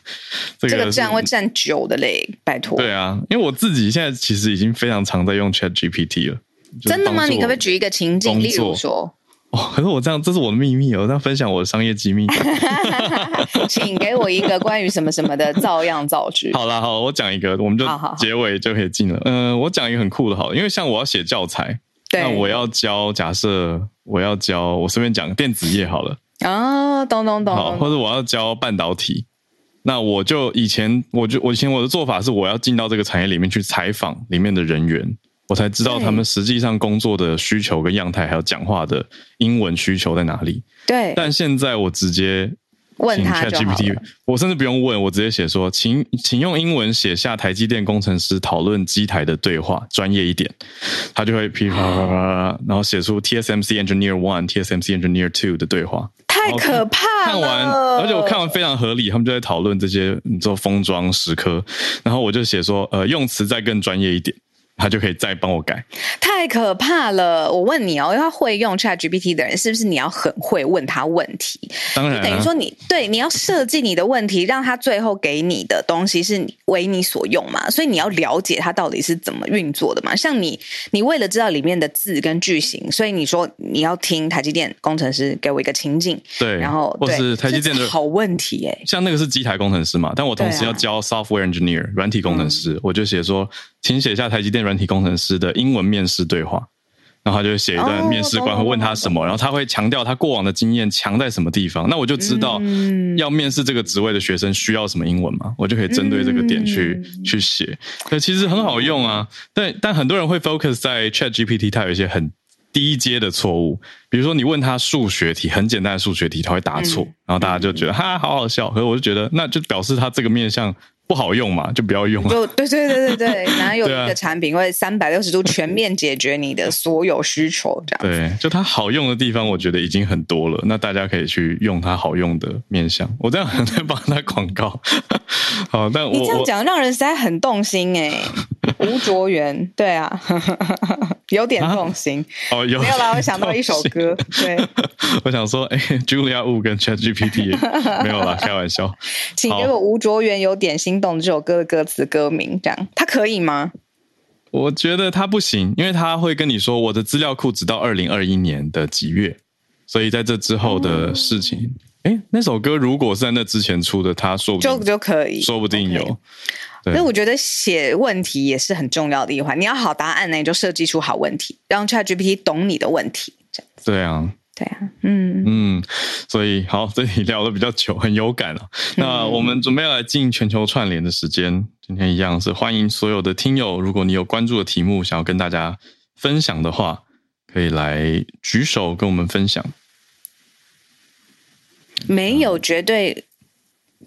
这个这个
战会站久的嘞，拜托。
对啊，因为我自己现在其实已经非常常在用 Chat GPT 了。
真的吗？你可不可以举一个情境，例如说？
哦，可是我这样，这是我的秘密哦，我在分享我的商业机密。
请给我一个关于什么什么的照样造句。
好了，好，我讲一个，我们就结尾就可以进了。嗯、呃，我讲一个很酷的，好，因为像我要写教材，对那我要教，假设我要教，我顺便讲电子业好了。
哦，懂懂懂。
好，或者我要教半导体，那我就以前我就我以前我的做法是，我要进到这个产业里面去采访里面的人员，我才知道他们实际上工作的需求跟样态，还有讲话的英文需求在哪里。
对。
但现在我直接
问他 GPT，
我甚至不用问，我直接写说，请请用英文写下台积电工程师讨论机台的对话，专业一点，他就会噼啪啪啪，然后写出 TSMC Engineer One、TSMC Engineer Two 的对话。
太可怕了！
看完，而且我看完非常合理，他们就在讨论这些，你做封装时刻，然后我就写说，呃，用词再更专业一点。他就可以再帮我改，
太可怕了！我问你哦，因为他会用 ChatGPT 的人，是不是你要很会问他问题？
当然、啊，
等于说你对你要设计你的问题，让他最后给你的东西是为你所用嘛？所以你要了解他到底是怎么运作的嘛？像你，你为了知道里面的字跟句型，所以你说你要听台积电工程师给我一个情境，
对，
然后
或是台积电的
好问题哎，
像那个是机台工程师嘛？但我同时要教 software engineer 软体工程师，嗯、我就写说。请写下台积电软体工程师的英文面试对话，然后他就会写一段面试官会问他什么，然后他会强调他过往的经验强在什么地方，那我就知道要面试这个职位的学生需要什么英文嘛，我就可以针对这个点去去写。那其实很好用啊，但但很多人会 focus 在 ChatGPT，它有一些很低阶的错误，比如说你问他数学题，很简单的数学题，他会答错，然后大家就觉得哈好好笑，可是我就觉得那就表示他这个面向。不好用嘛，就不要用了。
就对对对对对，哪 有一个产品会三百六十度全面解决你的所有需求？这样
对，就它好用的地方，我觉得已经很多了。那大家可以去用它好用的面向。我这样很在帮他广告。好，但我
你这样讲让人实在很动心哎。吴卓源，对啊，有点动心。
哦，有
没有啦？我想到一首歌，对。
我想说，哎，Julia Wu 跟 ChatGPT 没有啦，开玩笑。
请给我吴卓源有点心动这首歌的歌词歌名，这样他可以吗？
我觉得他不行，因为他会跟你说我的资料库只到二零二一年的几月，所以在这之后的事情，哎、嗯，那首歌如果是在那之前出的，他说不定
就就可以，
说不定有。Okay.
所以我觉得写问题也是很重要的一环。你要好答案呢，你就设计出好问题，让 ChatGPT 懂你的问题。这样子。
对啊，
对啊，嗯
嗯。所以好，这里聊得比较久，很有感啊。那我们准备要来进全球串联的时间，今天一样是欢迎所有的听友。如果你有关注的题目想要跟大家分享的话，可以来举手跟我们分享。
没有绝对。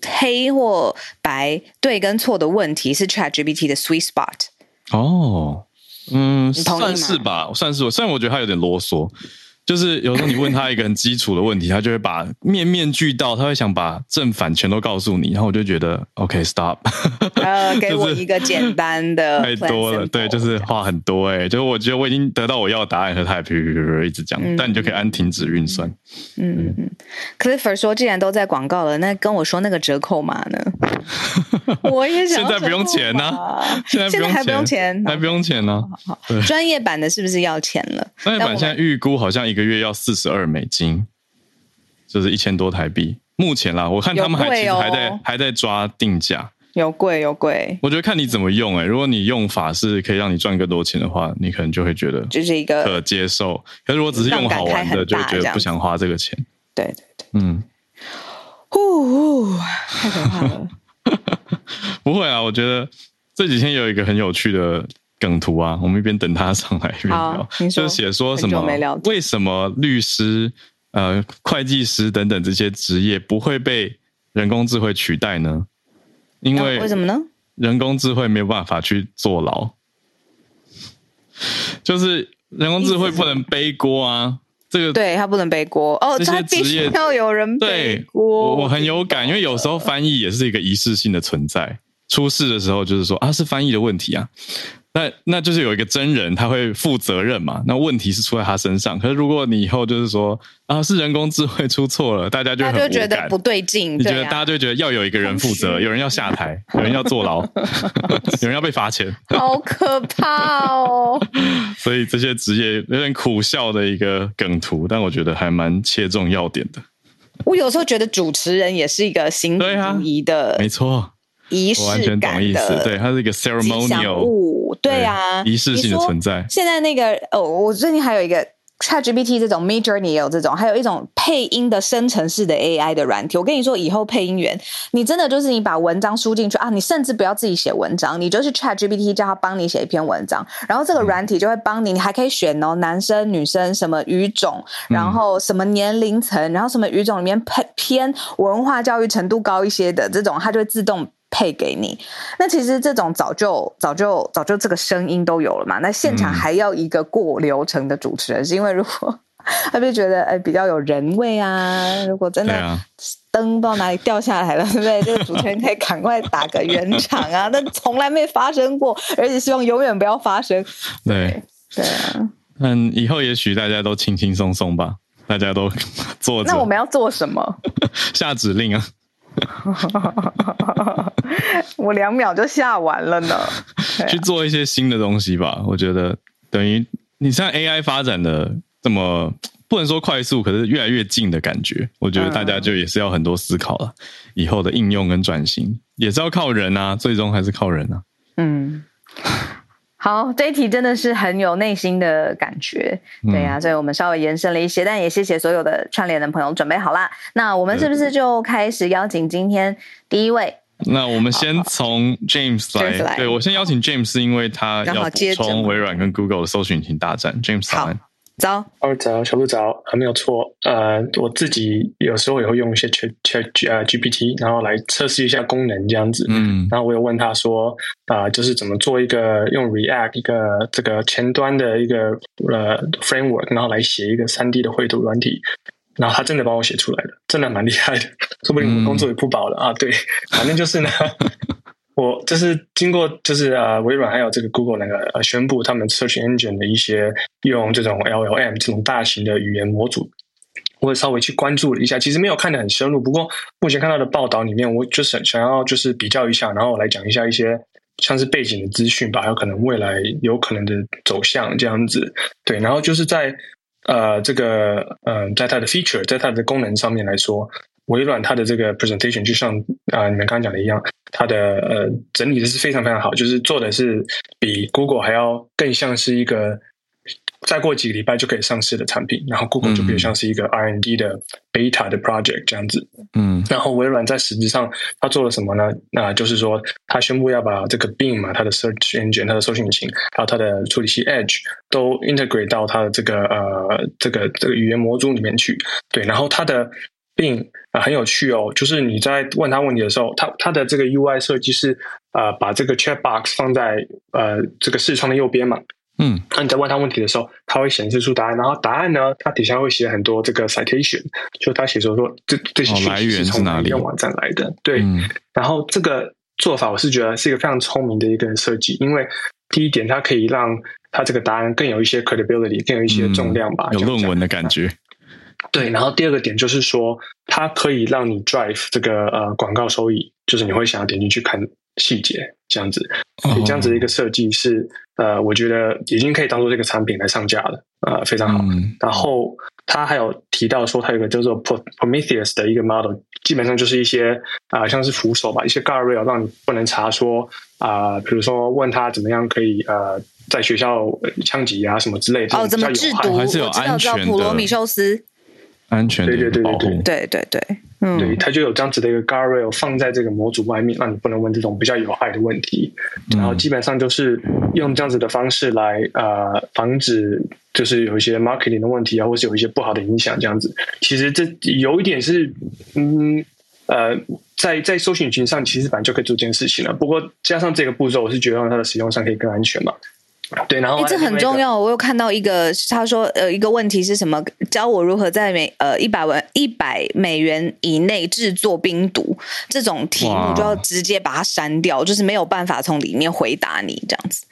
黑或白，对跟错的问题是 ChatGPT 的 sweet spot。
哦，嗯，算是吧，算是。虽然我觉得他有点啰嗦。就是有时候你问他一个很基础的问题，他就会把面面俱到，他会想把正反全都告诉你，然后我就觉得 OK stop，
呃，给我 一个简单的，
太多了，对，就是话很多哎、欸，就是我觉得我已经得到我要的答案，和他也噼噼噼一直讲，嗯、但你就可以按停止运算。
嗯嗯，Clifford 说，既然都在广告了，那跟我说那个折扣码呢？我也想，
现在不用钱呢、啊，现在还不用钱，还不用钱呢、啊。
好，好，专业版的是不是要钱了？
专业版现在预估好像一个。一个月要四十二美金，就是一千多台币。目前啦，我看他们还其实还在、哦、还在抓定价，
有贵有贵。
我觉得看你怎么用哎、欸，如果你用法是可以让你赚更多钱的话，你可能就会觉得
就是一个
可接受。可是如果只是用好玩的，就会觉得不想花这个钱。
对对对，
嗯，
呼呼，太可怕了。
不会啊，我觉得这几天有一个很有趣的。梗图啊，我们一边等他上来一边聊，就写说什么？为什么律师、呃，会计师等等这些职业不会被人工智慧取代呢？因为
为什么呢？
人工智慧没有办法去坐牢，就是人工智慧不能背锅啊。这个
对他不能背锅哦，这些职业要有人背锅。我
我很有感，因为有时候翻译也是一个仪式性的存在。出事的时候就是说啊，是翻译的问题啊。那那就是有一个真人，他会负责任嘛？那问题是出在他身上。可是如果你以后就是说啊，是人工智慧出错了，大家就很就
觉得不对劲。
你觉得大家就觉得要有一个人负责，有人要下台，有人要坐牢，有人要被罚钱，
好可怕哦！
所以这些职业有点苦笑的一个梗图，但我觉得还蛮切中要点的。
我有时候觉得主持人也是一个行礼如仪的，
没错。
仪式感的，
对，它是一个 ceremonial
物，对啊，
仪式性的存在。
现在那个哦，我最近还有一个 ChatGPT 这种 Midjourney 也有这种，还有一种配音的生成式的 AI 的软体。我跟你说，以后配音员，你真的就是你把文章输进去啊，你甚至不要自己写文章，你就是 ChatGPT 叫他帮你写一篇文章，然后这个软体就会帮你，你还可以选哦，男生、女生什么语种，然后什么年龄层，然后什么语种里面偏偏文化教育程度高一些的这种，它就会自动。配给你，那其实这种早就早就早就这个声音都有了嘛。那现场还要一个过流程的主持人，嗯、是因为如果他就觉得哎比较有人味啊。如果真的灯不知道哪里掉下来了，对不对？这个主持人可以赶快打个圆场啊。那从来没发生过，而且希望永远不要发生。对对啊，
嗯，以后也许大家都轻轻松松吧，大家都 做。
那我们要做什么？
下指令啊。
我两秒就下完了呢。
去做一些新的东西吧，我觉得等于你像 AI 发展的这么不能说快速，可是越来越近的感觉。我觉得大家就也是要很多思考了，以后的应用跟转型也是要靠人啊，最终还是靠人啊。嗯，
好，这一题真的是很有内心的感觉，对呀、啊，所以我们稍微延伸了一些，但也谢谢所有的串联的朋友准备好啦。那我们是不是就开始邀请今天第一位？
那我们先从 James 来，好好对，我先邀请 James，是因为他要补充微软跟 Google 的搜寻引擎大战。James 好。
早，
哦早，小鹿早，还没有错。呃，我自己有时候也会用一些 Chat Chat 呃 GPT，然后来测试一下功能这样子。嗯，然后我有问他说，啊、呃，就是怎么做一个用 React 一个这个前端的一个呃 framework，然后来写一个三 D 的绘图软体，然后他真的帮我写出来了，真的蛮厉害的，说不定我工作也不保了、嗯、啊。对，反正就是呢。我就是经过，就是啊，微软还有这个 Google 那个呃宣布，他们 Search Engine 的一些用这种 LLM 这种大型的语言模组，我也稍微去关注了一下，其实没有看得很深入。不过目前看到的报道里面，我就是想要就是比较一下，然后来讲一下一些像是背景的资讯吧，还有可能未来有可能的走向这样子。对，然后就是在呃这个嗯、在它的 feature，在它的功能上面来说。微软它的这个 presentation 就像啊、呃、你们刚刚讲的一样，它的呃整理的是非常非常好，就是做的是比 Google 还要更像是一个再过几个礼拜就可以上市的产品，然后 Google 就比较像是一个 R&D 的 beta 的 project 这样子。嗯，然后微软在实质上它做了什么呢？那就是说它宣布要把这个 Bing 嘛，它的 search engine，它的搜寻引擎，还有它的处理器 Edge 都 integrate 到它的这个呃这个这个语言模组里面去。对，然后它的并啊、呃、很有趣哦，就是你在问他问题的时候，他他的这个 UI 设计是呃把这个 chat box 放在呃这个视窗的右边嘛，嗯，那你在问他问题的时候，他会显示出答案，然后答案呢，它底下会写很多这个 citation，就他写说说这这些讯息是从哪个网站来的，哦、对、嗯，然后这个做法我是觉得是一个非常聪明的一个设计，因为第一点它可以让它这个答案更有一些 credibility，更有一些重量吧，
嗯、有论文的感觉。
对，然后第二个点就是说，它可以让你 drive 这个呃广告收益，就是你会想要点进去看细节这样子，所以这样子的一个设计是呃，我觉得已经可以当做这个产品来上架了，呃，非常好。嗯、然后他还有提到说，它有个叫做 Prometheus 的一个 model，基本上就是一些啊、呃、像是扶手吧，一些 guardrail 让你不能查说啊、呃，比如说问他怎么样可以呃在学校枪击啊什么之类的，
哦，怎么制毒？
还是有安全的？
普罗米修斯。
安全的保护，
对对对对对
对对，嗯，
对，它就有这样子的一个 guardrail 放在这个模组外面，让你不能问这种比较有害的问题。嗯、然后基本上就是用这样子的方式来呃防止，就是有一些 marketing 的问题啊，或是有一些不好的影响这样子。其实这有一点是，嗯呃，在在搜寻引擎上其实本来就可以做这件事情了。不过加上这个步骤，我是觉得让它的使用上可以更安全嘛。对，然后、欸、这
很重要。我有看到一个，他说呃，一个问题是什么？教我如何在每呃一百万一百美元以内制作冰毒这种题目，就要直接把它删掉，就是没有办法从里面回答你这样子。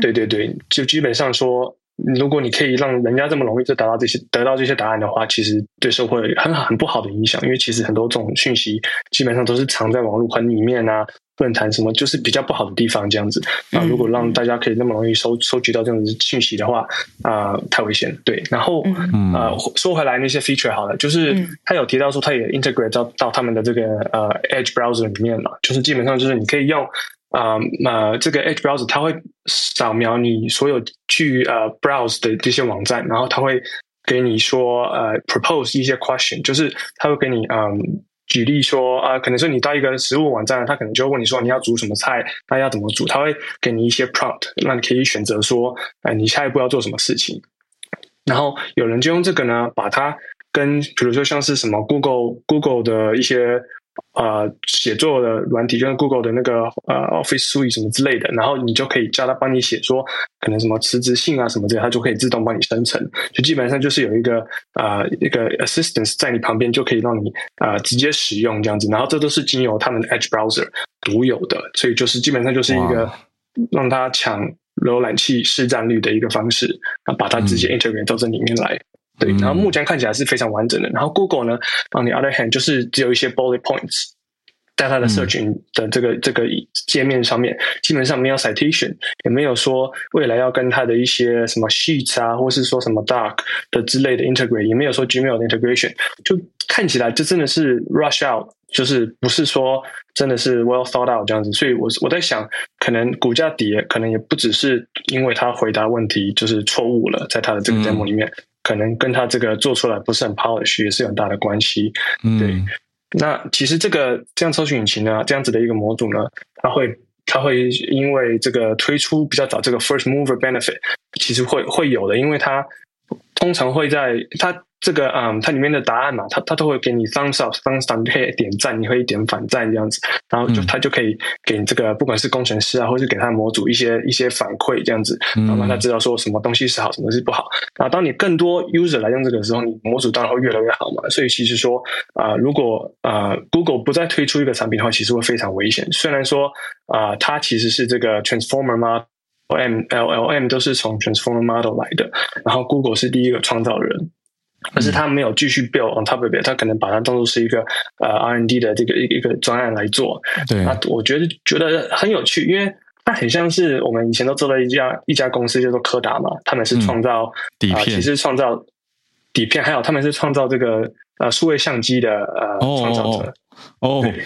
对对对，就基本上说，如果你可以让人家这么容易就达到这些得到这些答案的话，其实对社会很很不好的影响，因为其实很多这种讯息基本上都是藏在网络很里面啊。论坛什么就是比较不好的地方，这样子啊。如果让大家可以那么容易收收集到这样子讯息的话，啊、呃，太危险了。对，然后嗯、呃，说回来那些 feature 好了，就是他有提到说，他也 integrate 到到他们的这个呃 Edge browser 里面嘛，就是基本上就是你可以用啊呃，呃这个 Edge browser，它会扫描你所有去呃 browse 的这些网站，然后他会给你说呃 propose 一些 question，就是他会给你嗯。举例说啊、可能是你到一个食物网站，他可能就会问你说你要煮什么菜，那要怎么煮？他会给你一些 prompt，让你可以选择说，哎、你下一步要做什么事情。然后有人就用这个呢，把它跟比如说像是什么 Google Google 的一些。呃，写作的软体，就像 Google 的那个呃 Office Suite 什么之类的，然后你就可以叫他帮你写说，可能什么辞职信啊什么之类的，它就可以自动帮你生成。就基本上就是有一个呃一个 assistance 在你旁边，就可以让你呃直接使用这样子。然后这都是经由他们的 Edge Browser 独有的，所以就是基本上就是一个让他抢浏览器市占率的一个方式，啊，把它直接 integrate 到这里面来。对，然后目前看起来是非常完整的。然后 Google 呢，on the other hand，就是只有一些 bullet points，在它的 searching 的这个、嗯、这个界面上面，基本上没有 citation，也没有说未来要跟它的一些什么 sheets 啊，或是说什么 dark 的之类的 integrate，也没有说 Gmail 的 integration，就看起来就真的是 rush out 就是不是说真的是 well thought out 这样子，所以我我在想，可能股价跌，可能也不只是因为他回答问题就是错误了，在他的这个 demo 里面，嗯、可能跟他这个做出来不是很 polish 也是有很大的关系。嗯、对，那其实这个这样搜索引擎呢，这样子的一个模组呢，它会它会因为这个推出比较早，这个 first mover benefit 其实会会有的，因为它通常会在它。这个嗯，它里面的答案嘛，它它都会给你 thumbs up，thumbs down，你可以点赞，你可以点反赞这样子，然后就它就可以给你这个不管是工程师啊，或是给他的模组一些一些反馈这样子，然后让他知道说什么东西是好，什么是不好。然后当你更多 user 来用这个的时候，你模组当然会越来越好嘛。所以其实说啊、呃，如果啊、呃、Google 不再推出一个产品的话，其实会非常危险。虽然说啊、呃，它其实是这个 transformer model M L L M 都是从 transformer model 来的，然后 Google 是第一个创造人。可是他没有继续 build on top of it，他可能把它当做是一个呃 R&D 的这个一个一个专案来做。对，那我觉得觉得很有趣，因为它很像是我们以前都做的一家一家公司叫做柯达嘛，他们是创造底片，其实创造底片，还有他们是创造这个呃数位相机的呃创造者。哦，对，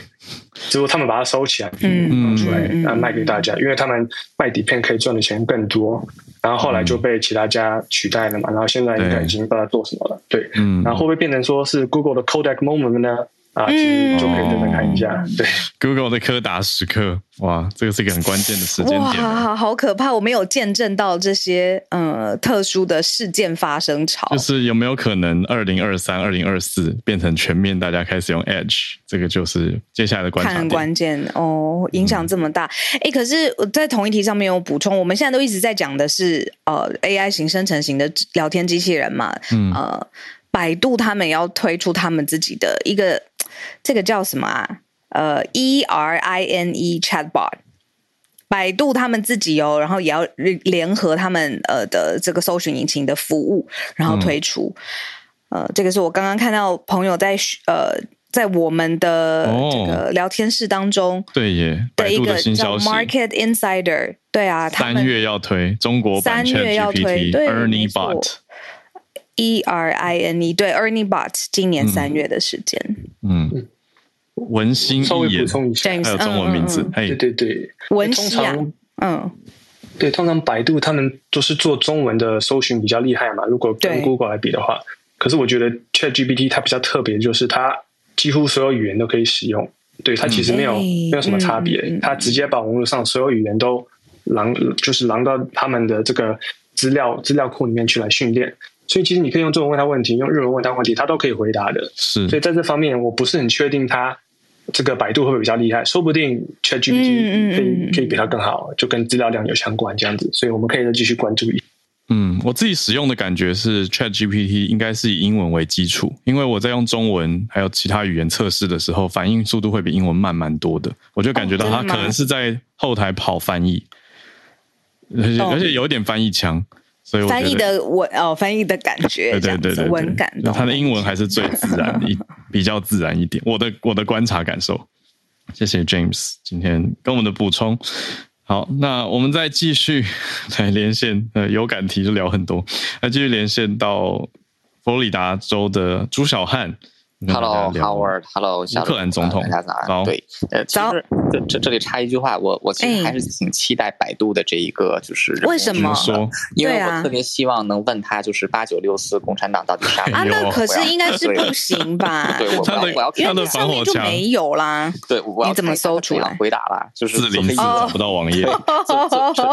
结果他们把它收起来，嗯，出来啊卖给大家，因为他们卖底片可以赚的钱更多。然后后来就被其他家取代了嘛，然后现在应该已经不知道做什么了。对，嗯，然后会不会变成说是 Google 的 Kodak Moment 呢？啊，其实就可以等等看一下。嗯、对
，Google 的柯达时刻，哇，这个是一个很关键的时间点。
哇，好可怕！我没有见证到这些呃特殊的事件发生潮。
就是有没有可能二零二三、二零二四变成全面大家开始用 Edge？这个就是接下来的关键。
很关键哦，影响这么大。哎、嗯，可是我在同一题上面有补充，我们现在都一直在讲的是呃 AI 型生成型的聊天机器人嘛，嗯呃。百度他们要推出他们自己的一个，这个叫什么啊？呃，E R I N E Chatbot，百度他们自己哦，然后也要联合他们呃的这个搜寻引擎的服务，然后推出。嗯、呃，这个是我刚刚看到朋友在呃在我们的这个聊天室当中，哦、
对耶，的一个叫
Market Insider，对啊，
三月要推中国版三月要推 Ernie Bot。
E R I N E 对，Ernie Bot 今年三月的时间。
嗯，文心一言，稍微补充一下，还有中文名字。哎，
对对对，
文心。
嗯，对，通常百度他们都是做中文的搜寻比较厉害嘛。如果跟 Google 来比的话，可是我觉得 ChatGPT 它比较特别，就是它几乎所有语言都可以使用。对，它其实没有没有什么差别，它直接把网络上所有语言都狼，就是狼到他们的这个资料资料库里面去来训练。所以其实你可以用中文问他问题，用日文问他问题，他都可以回答的。是，所以在这方面，我不是很确定他这个百度会不会比较厉害，说不定 ChatGPT 可以可以比它更好，就跟资料量有相关这样子。所以我们可以再继续关注一下。
嗯，我自己使用的感觉是 ChatGPT 应该是以英文为基础，因为我在用中文还有其他语言测试的时候，反应速度会比英文慢蛮多的。我就感觉到它可能是在后台跑翻译，而且而且有点翻译腔。所以
翻译的文哦，翻译的感觉，对对对对，文感。
那他的英文还是最自然一，比较自然一点。我的我的观察感受，谢谢 James 今天跟我们的补充。好，那我们再继续 来连线，呃，有感题就聊很多，来继续连线到佛罗里达州的朱小汉。
Hello，Howard，Hello，
乌克兰总统，
大家早安。对，呃，其实这这这里插一句话，我我其实还是挺期待百度的这一个，就是
为什么？
因为我特别希望能问他，就是八九六四共产党到底啥？
啊，那可是应该是不行吧？
对，我要我要
看的上面就没有啦。
对，我要
怎么搜出来？
回答啦，就是
四零四找不到网页，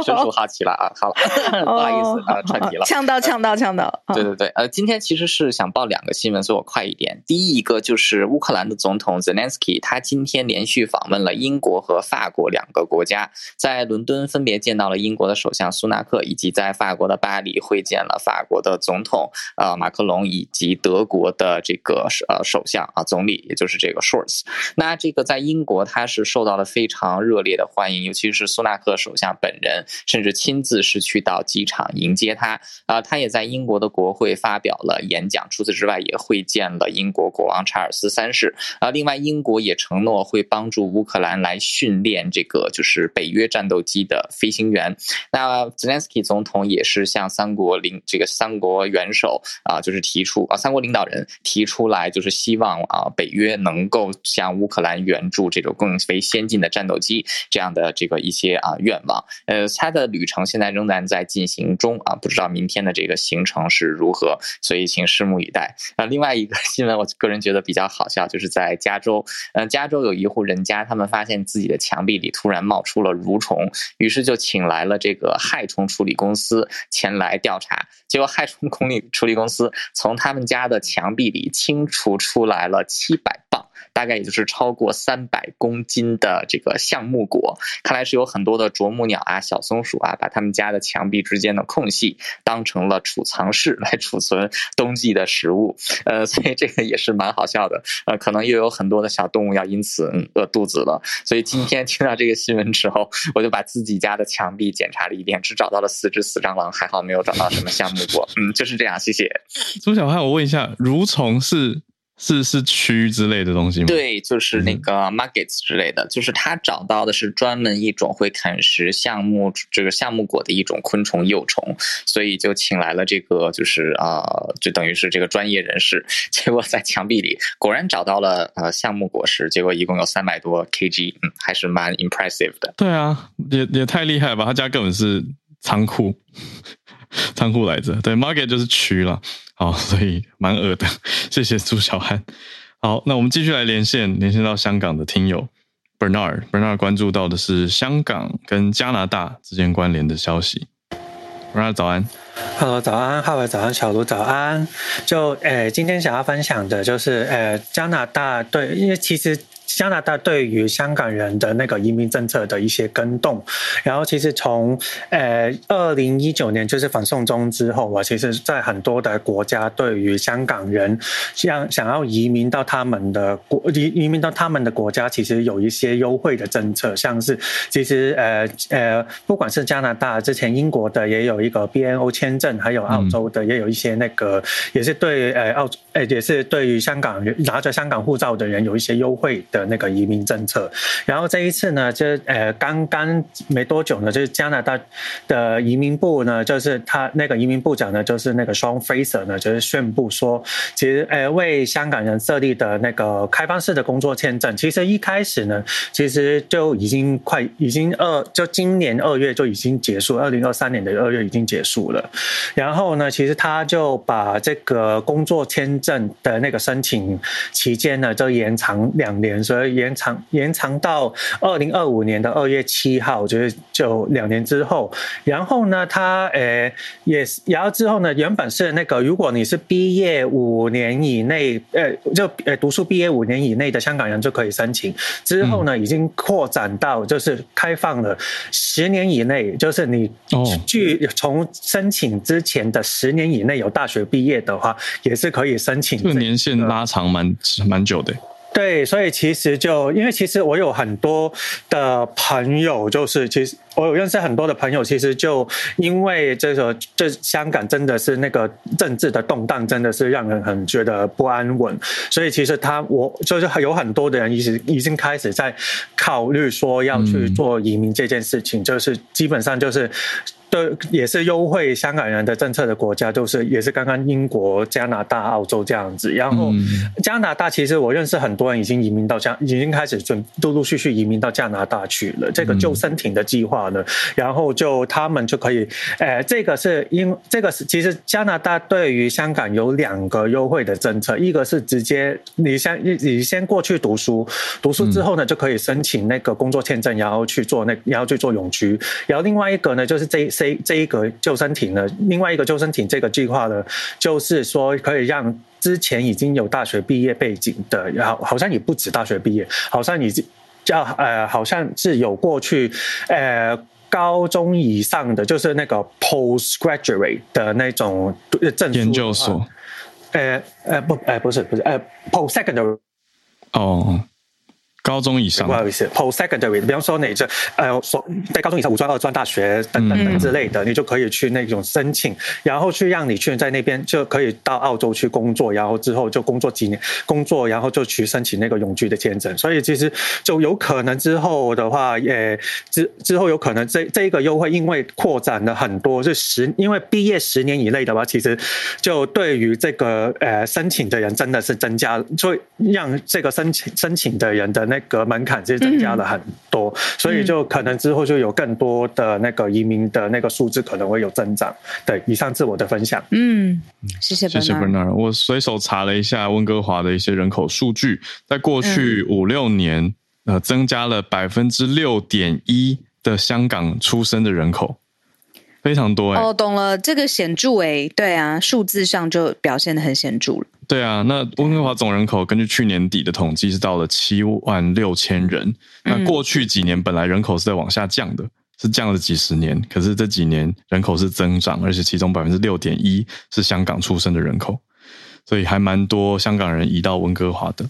真属好奇了啊！好了，不好意思啊，串题了。
呛到，呛到，呛到。
对对对，呃，今天其实是想报两个新闻，所以我快一点。第一。一个就是乌克兰的总统 Zelensky，他今天连续访问了英国和法国两个国家，在伦敦分别见到了英国的首相苏纳克，以及在法国的巴黎会见了法国的总统呃马克龙，以及德国的这个呃首相啊总理，也就是这个 Shorts。那这个在英国他是受到了非常热烈的欢迎，尤其是苏纳克首相本人，甚至亲自是去到机场迎接他啊。他也在英国的国会发表了演讲，除此之外也会见了英国国。国王查尔斯三世。啊，另外英国也承诺会帮助乌克兰来训练这个就是北约战斗机的飞行员。那泽连斯基总统也是向三国领这个三国元首啊，就是提出啊，三国领导人提出来，就是希望啊，北约能够向乌克兰援助这种更为先进的战斗机这样的这个一些啊愿望。呃，他的旅程现在仍然在进行中啊，不知道明天的这个行程是如何，所以请拭目以待。那另外一个新闻，我个人人觉得比较好笑，就是在加州，嗯，加州有一户人家，他们发现自己的墙壁里突然冒出了蠕虫，于是就请来了这个害虫处理公司前来调查，结果害虫处理处理公司从他们家的墙壁里清除出来了七百大概也就是超过三百公斤的这个橡木果，看来是有很多的啄木鸟啊、小松鼠啊，把他们家的墙壁之间的空隙当成了储藏室来储存冬季的食物。呃，所以这个也是蛮好笑的。呃，可能又有很多的小动物要因此饿肚子了。所以今天听到这个新闻之后，我就把自己家的墙壁检查了一遍，只找到了四只死蟑螂，还好没有找到什么橡木果。嗯，就是这样。谢谢。
朱小汉，我问一下，蠕虫是？是是蛆之类的东西吗？
对，就是那个 markets 之类的，嗯、就是他找到的是专门一种会啃食橡木这个橡木果的一种昆虫幼虫，所以就请来了这个就是啊、呃，就等于是这个专业人士，结果在墙壁里果然找到了呃橡木果实，结果一共有三百多 kg，嗯，还是蛮 impressive 的。
对啊，也也太厉害了吧！他家根本是仓库。仓库来着，对，market 就是区了，好，所以蛮恶的。谢谢朱小汉。好，那我们继续来连线，连线到香港的听友 Bernard。Bernard 关注到的是香港跟加拿大之间关联的消息。Bernard 早安
，Hello，早安，浩伟早安，小卢早安。就，诶、今天想要分享的就是，诶、加拿大对，因为其实。加拿大对于香港人的那个移民政策的一些更动，然后其实从呃二零一九年就是反送中之后啊，其实在很多的国家对于香港人想想要移民到他们的国移移民到他们的国家，其实有一些优惠的政策，像是其实呃呃不管是加拿大之前英国的也有一个 BNO 签证，还有澳洲的也有一些那个也是对呃澳呃也是对于香港人拿着香港护照的人有一些优惠的。那个移民政策，然后这一次呢，就呃刚刚没多久呢，就是加拿大的移民部呢，就是他那个移民部长呢，就是那个 Sean Fraser 呢，就是宣布说，其实呃为香港人设立的那个开放式的工作签证，其实一开始呢，其实就已经快已经二就今年二月就已经结束，二零二三年的二月已经结束了。然后呢，其实他就把这个工作签证的那个申请期间呢，就延长两年。所以延长延长到二零二五年的二月七号，就是就两年之后。然后呢，他呃也然后之后呢，原本是那个如果你是毕业五年以内，呃就呃读书毕业五年以内的香港人就可以申请。之后呢，已经扩展到就是开放了十年以内，就是你据从申请之前的十年以内有大学毕业的话，也是可以申请。
这个年限拉长蛮蛮久的。
对，所以其实就因为其实我有很多的朋友，就是其实我有认识很多的朋友，其实就因为这个，这香港真的是那个政治的动荡，真的是让人很觉得不安稳，所以其实他我就是有很多的人已经已经开始在考虑说要去做移民这件事情，就是基本上就是。对，也是优惠香港人的政策的国家，就是也是刚刚英国、加拿大、澳洲这样子。然后加拿大其实我认识很多人已经移民到加，已经开始准陆陆续续移民到加拿大去了。这个救生艇的计划呢，然后就他们就可以，呃，这个是因这个是其实加拿大对于香港有两个优惠的政策，一个是直接你先你先过去读书，读书之后呢就可以申请那个工作签证，然后去做那然后去做永居。然后另外一个呢就是这。这这一个救生艇呢，另外一个救生艇这个计划呢，就是说可以让之前已经有大学毕业背景的，然后好像也不止大学毕业，好像已经叫呃，好像是有过去呃高中以上的，就是那个 postgraduate 的那种证书
研究所，
呃呃不呃不是不是呃 post secondary
哦。高中以上，
不好意思，post secondary，比方说你这呃，所在高中以上五专、二专、大学等等等之类的，你就可以去那种申请，然后去让你去在那边就可以到澳洲去工作，然后之后就工作几年，工作然后就去申请那个永居的签证。所以其实就有可能之后的话，也之之后有可能这这一个优惠因为扩展了很多，是十因为毕业十年以内的话，其实就对于这个呃申请的人真的是增加，所以让这个申请申请的人的。那个门槛其实增加了很多，嗯，所以就可能之后就有更多的那个移民的那个数字可能会有增长。对，以上是我的分享。
嗯，谢谢
谢谢 Bernard。我随手查了一下温哥华的一些人口数据，在过去五六年，嗯，呃，增加了百分之六点一的香港出生的人口。非常多哎、欸，
哦，懂了，这个显著哎、欸，对啊，数字上就表现得很显著了。
对啊，那温哥华总人口根据去年底的统计是到了七万六千人。那过去几年本来人口是在往下降的，是降了几十年，可是这几年人口是增长，而且其中百分之六点一是香港出生的人口，所以还蛮多香港人移到温哥华的。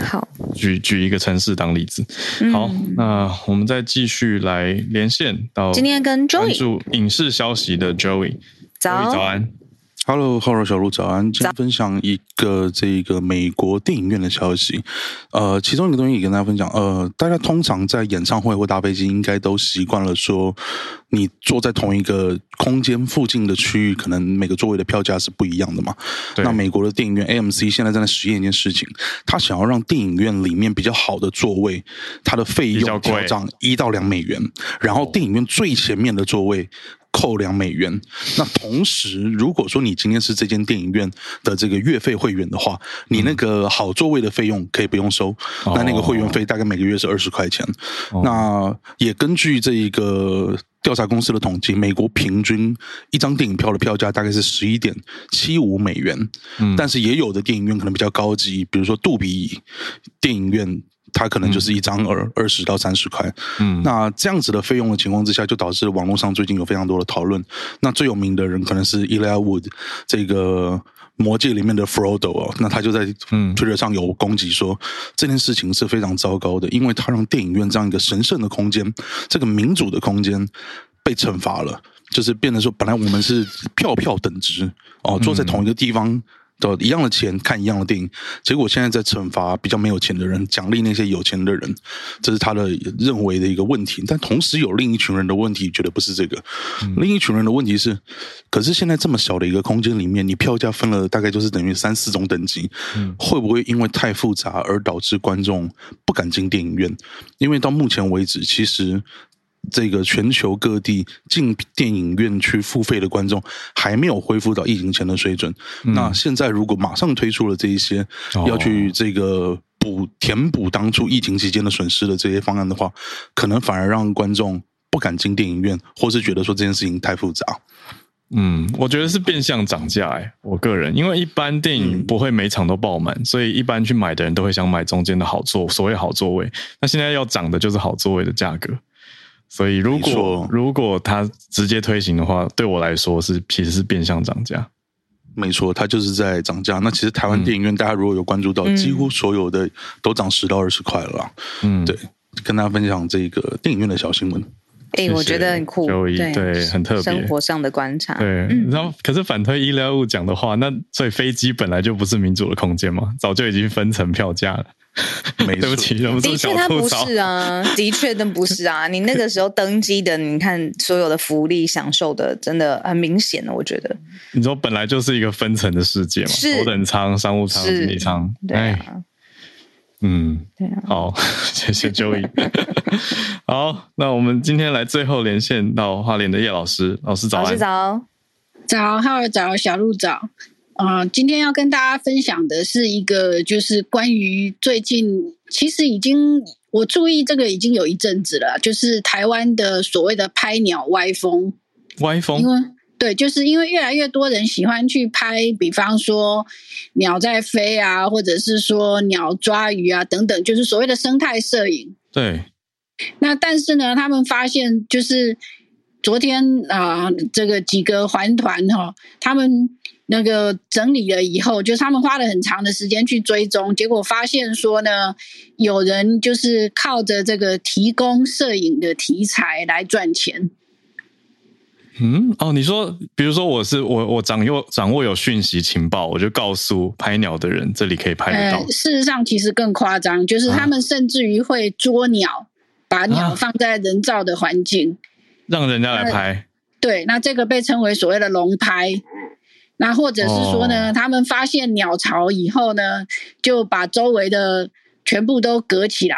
好，
举举一个城市当例子。好，嗯、那我们再继续来连线到
今天跟 Joey
关注影视消息的 Joey，
早。
早安。
Hello，Hello，小鹿早安。今天分享一个这个美国电影院的消息。呃，其中一个东西也跟大家分享。呃，大家通常在演唱会或搭飞机，应该都习惯了说，你坐在同一个空间附近的区域，可能每个座位的票价是不一样的嘛。那美国的电影院 AMC 现在正在实验一件事情，他想要让电影院里面比较好的座位，它的费用调涨一到两美元，然后电影院最前面的座位。扣两美元。那同时，如果说你今天是这间电影院的这个月费会员的话，你那个好座位的费用可以不用收。那那个会员费大概每个月是二十块钱。那也根据这一个调查公司的统计，美国平均一张电影票的票价大概是十一点七五美元。但是也有的电影院可能比较高级，比如说杜比电影院。它可能就是一张二二十到三十块，嗯，那这样子的费用的情况之下，就导致网络上最近有非常多的讨论。那最有名的人可能是 Elijah Wood，这个魔戒里面的 Frodo 哦，那他就在推特上有攻击说，这件事情是非常糟糕的，因为他让电影院这样一个神圣的空间，这个民主的空间被惩罚了，就是变成说，本来我们是票票等值哦，坐在同一个地方。一样的钱看一样的电影，结果现在在惩罚比较没有钱的人，奖励那些有钱的人，这是他的认为的一个问题。但同时有另一群人的问题，觉得不是这个。嗯、另一群人的问题是，可是现在这么小的一个空间里面，你票价分了大概就是等于三四种等级，嗯、会不会因为太复杂而导致观众不敢进电影院？因为到目前为止，其实。这个全球各地进电影院去付费的观众还没有恢复到疫情前的水准。嗯、那现在如果马上推出了这一些要去这个补填补当初疫情期间的损失的这些方案的话，可能反而让观众不敢进电影院，或是觉得说这件事情太复杂。
嗯，我觉得是变相涨价哎，我个人因为一般电影不会每场都爆满，所以一般去买的人都会想买中间的好座，所谓好座位。那现在要涨的就是好座位的价格。所以，如果如果他直接推行的话，对我来说是其实是变相涨价。
没错，它就是在涨价。那其实台湾电影院，大家如果有关注到，嗯、几乎所有的都涨十到二十块了啦。嗯，对，跟大家分享这个电影院的小新闻。
哎、欸，我觉得很酷，
对，对，很特别。
生活上的观察，
对。然后、嗯，可是反推医疗物讲的话，那所以飞机本来就不是民主的空间嘛，早就已经分成票价了。没对不起，的
确他不是啊，的确真不是啊。你那个时候登机的，你看所有的福利享受的，真的很明显的，我觉得。
你说本来就是一个分层的世界嘛，头等舱、商务舱、经济舱，
对啊，
嗯，对啊。好，谢谢 Joey。好，那我们今天来最后连线到花莲的叶老师，老师早安。
老师早，
早，哈喽，早，小鹿早。啊、呃，今天要跟大家分享的是一个，就是关于最近，其实已经我注意这个已经有一阵子了，就是台湾的所谓的拍鸟歪风，
歪风，
因为对，就是因为越来越多人喜欢去拍，比方说鸟在飞啊，或者是说鸟抓鱼啊等等，就是所谓的生态摄影。
对，
那但是呢，他们发现就是。昨天啊、呃，这个几个环团哈，他们那个整理了以后，就他们花了很长的时间去追踪，结果发现说呢，有人就是靠着这个提供摄影的题材来赚钱。
嗯，哦，你说，比如说我是我，我掌握掌握有讯息情报，我就告诉拍鸟的人，这里可以拍得到。
呃，事实上，其实更夸张，就是他们甚至于会捉鸟，啊、把鸟放在人造的环境。啊
让人家来拍，
对，那这个被称为所谓的笼拍，那或者是说呢，哦、他们发现鸟巢以后呢，就把周围的全部都隔起来，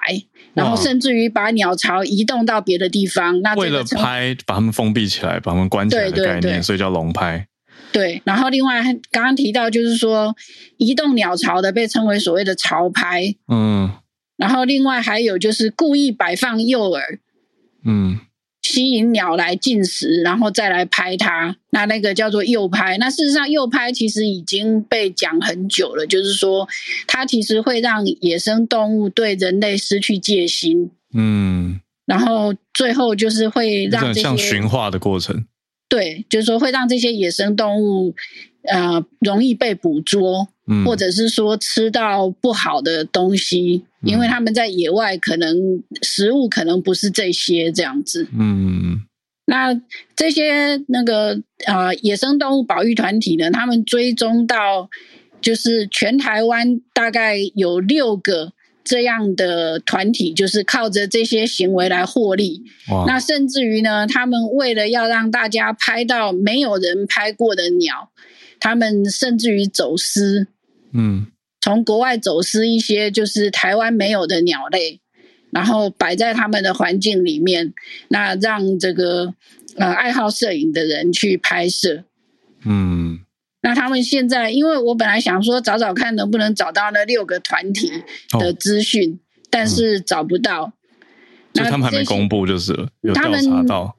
然后甚至于把鸟巢移动到别的地方。那
为了拍，把他们封闭起来，把他们关起来的概念，对对对，所以叫笼拍。
对，然后另外刚刚提到就是说，移动鸟巢的被称为所谓的巢拍，嗯，然后另外还有就是故意摆放诱饵，嗯。吸引鸟来进食，然后再来拍它，那那个叫做诱拍。那事实上，诱拍其实已经被讲很久了，就是说它其实会让野生动物对人类失去戒心。嗯，然后最后就是会让这些
像驯化的过程。
对，就是说会让这些野生动物呃容易被捕捉。嗯，或者是说吃到不好的东西，因为他们在野外可能食物可能不是这些这样子。嗯，那这些那个呃野生动物保育团体呢，他们追踪到就是全台湾大概有六个这样的团体，就是靠着这些行为来获利。那甚至于呢，他们为了要让大家拍到没有人拍过的鸟，他们甚至于走私。嗯，从国外走私一些就是台湾没有的鸟类，然后摆在他们的环境里面，那让这个呃爱好摄影的人去拍摄。嗯，那他们现在，因为我本来想说找找看能不能找到那六个团体的资讯，哦、但是找不到。
那、嗯、他们还没公布，就是了
他们，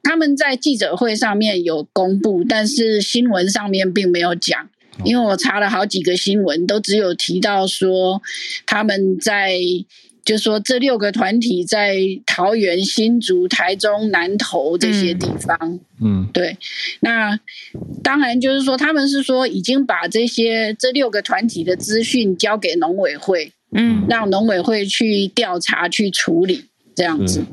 他们在记者会上面有公布，但是新闻上面并没有讲。因为我查了好几个新闻，都只有提到说他们在，就是说这六个团体在桃园、新竹、台中、南投这些地方。嗯，嗯对。那当然就是说，他们是说已经把这些这六个团体的资讯交给农委会，嗯，让农委会去调查、去处理这样子。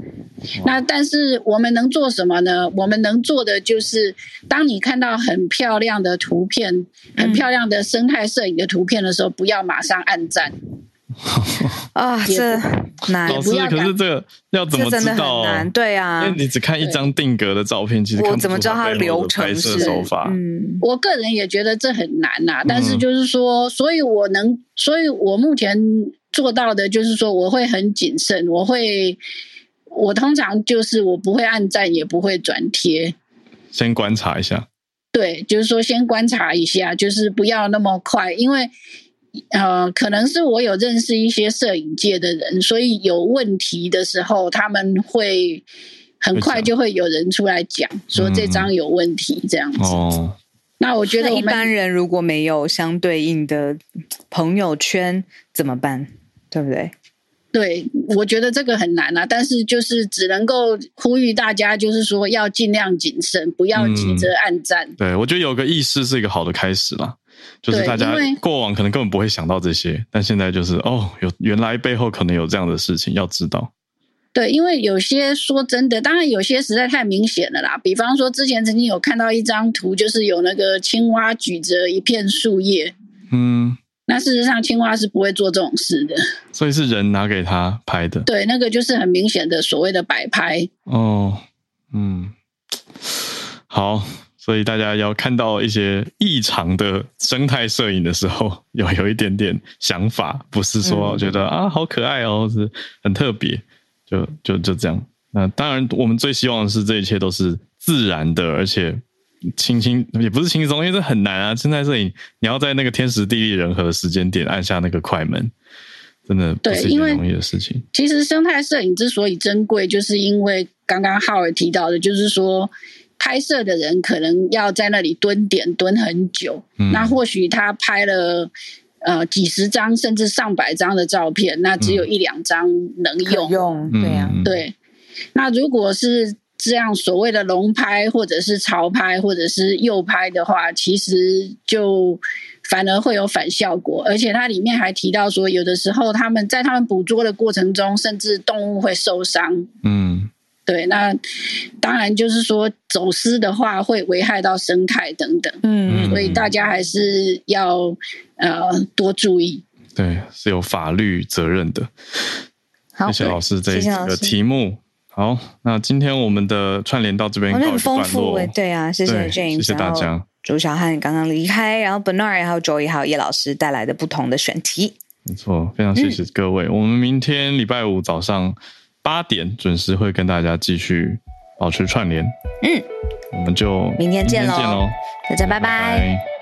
那但是我们能做什么呢？我们能做的就是，当你看到很漂亮的图片、很漂亮的生态摄影的图片的时候，不要马上按赞。
啊，这难。
老师，可是这个要怎么知道？
难，对啊，
因为你只看一张定格的照片，其实
我怎么知道它的流程是？
嗯，我个人也觉得这很难呐。但是就是说，所以我能，所以我目前做到的就是说，我会很谨慎，我会。我通常就是我不会按赞，也不会转贴，
先观察一下。
对，就是说先观察一下，就是不要那么快，因为呃，可能是我有认识一些摄影界的人，所以有问题的时候，他们会很快就会有人出来讲说这张有问题，这样子。嗯、哦，
那我觉得一般人如果没有相对应的朋友圈怎么办？对不对？
对，我觉得这个很难啊，但是就是只能够呼吁大家，就是说要尽量谨慎，不要急着按赞。
嗯、对，我觉得有个意识是一个好的开始啦，就是大家过往可能根本不会想到这些，但现在就是哦，有原来背后可能有这样的事情要知道。
对，因为有些说真的，当然有些实在太明显了啦。比方说，之前曾经有看到一张图，就是有那个青蛙举着一片树叶，嗯。那事实上，青蛙是不会做这种事的，
所以是人拿给他拍的。
对，那个就是很明显的所谓的摆拍。
哦，嗯，好，所以大家要看到一些异常的生态摄影的时候，有有一点点想法，不是说觉得、嗯、啊好可爱哦，是很特别，就就就这样。那当然，我们最希望的是这一切都是自然的，而且。轻轻也不是轻松，因为这很难啊！生态摄影，你要在那个天时地利人和的时间点按下那个快门，真的不是一件容易的事情。
其实生态摄影之所以珍贵，就是因为刚刚浩尔提到的，就是说拍摄的人可能要在那里蹲点蹲很久，嗯、那或许他拍了呃几十张甚至上百张的照片，那只有一两张能用，
用对呀，
对。那如果是这样所谓的笼拍，或者是潮拍，或者是诱拍的话，其实就反而会有反效果。而且它里面还提到说，有的时候他们在他们捕捉的过程中，甚至动物会受伤。嗯，对。那当然就是说，走私的话会危害到生态等等。嗯，所以大家还是要呃多注意。
对，是有法律责任的。好，谢谢老师这一个题目。好，那今天我们的串联到这边，
很丰富诶。对啊，谢谢 James，
谢谢大家。
朱小汉刚刚离开，然后 Bernard 还有 Joey 还有叶老师带来的不同的选题。
没错，非常谢谢各位。嗯、我们明天礼拜五早上八点准时会跟大家继续保持串联。嗯，我们就
明天见喽，大家拜拜。拜拜。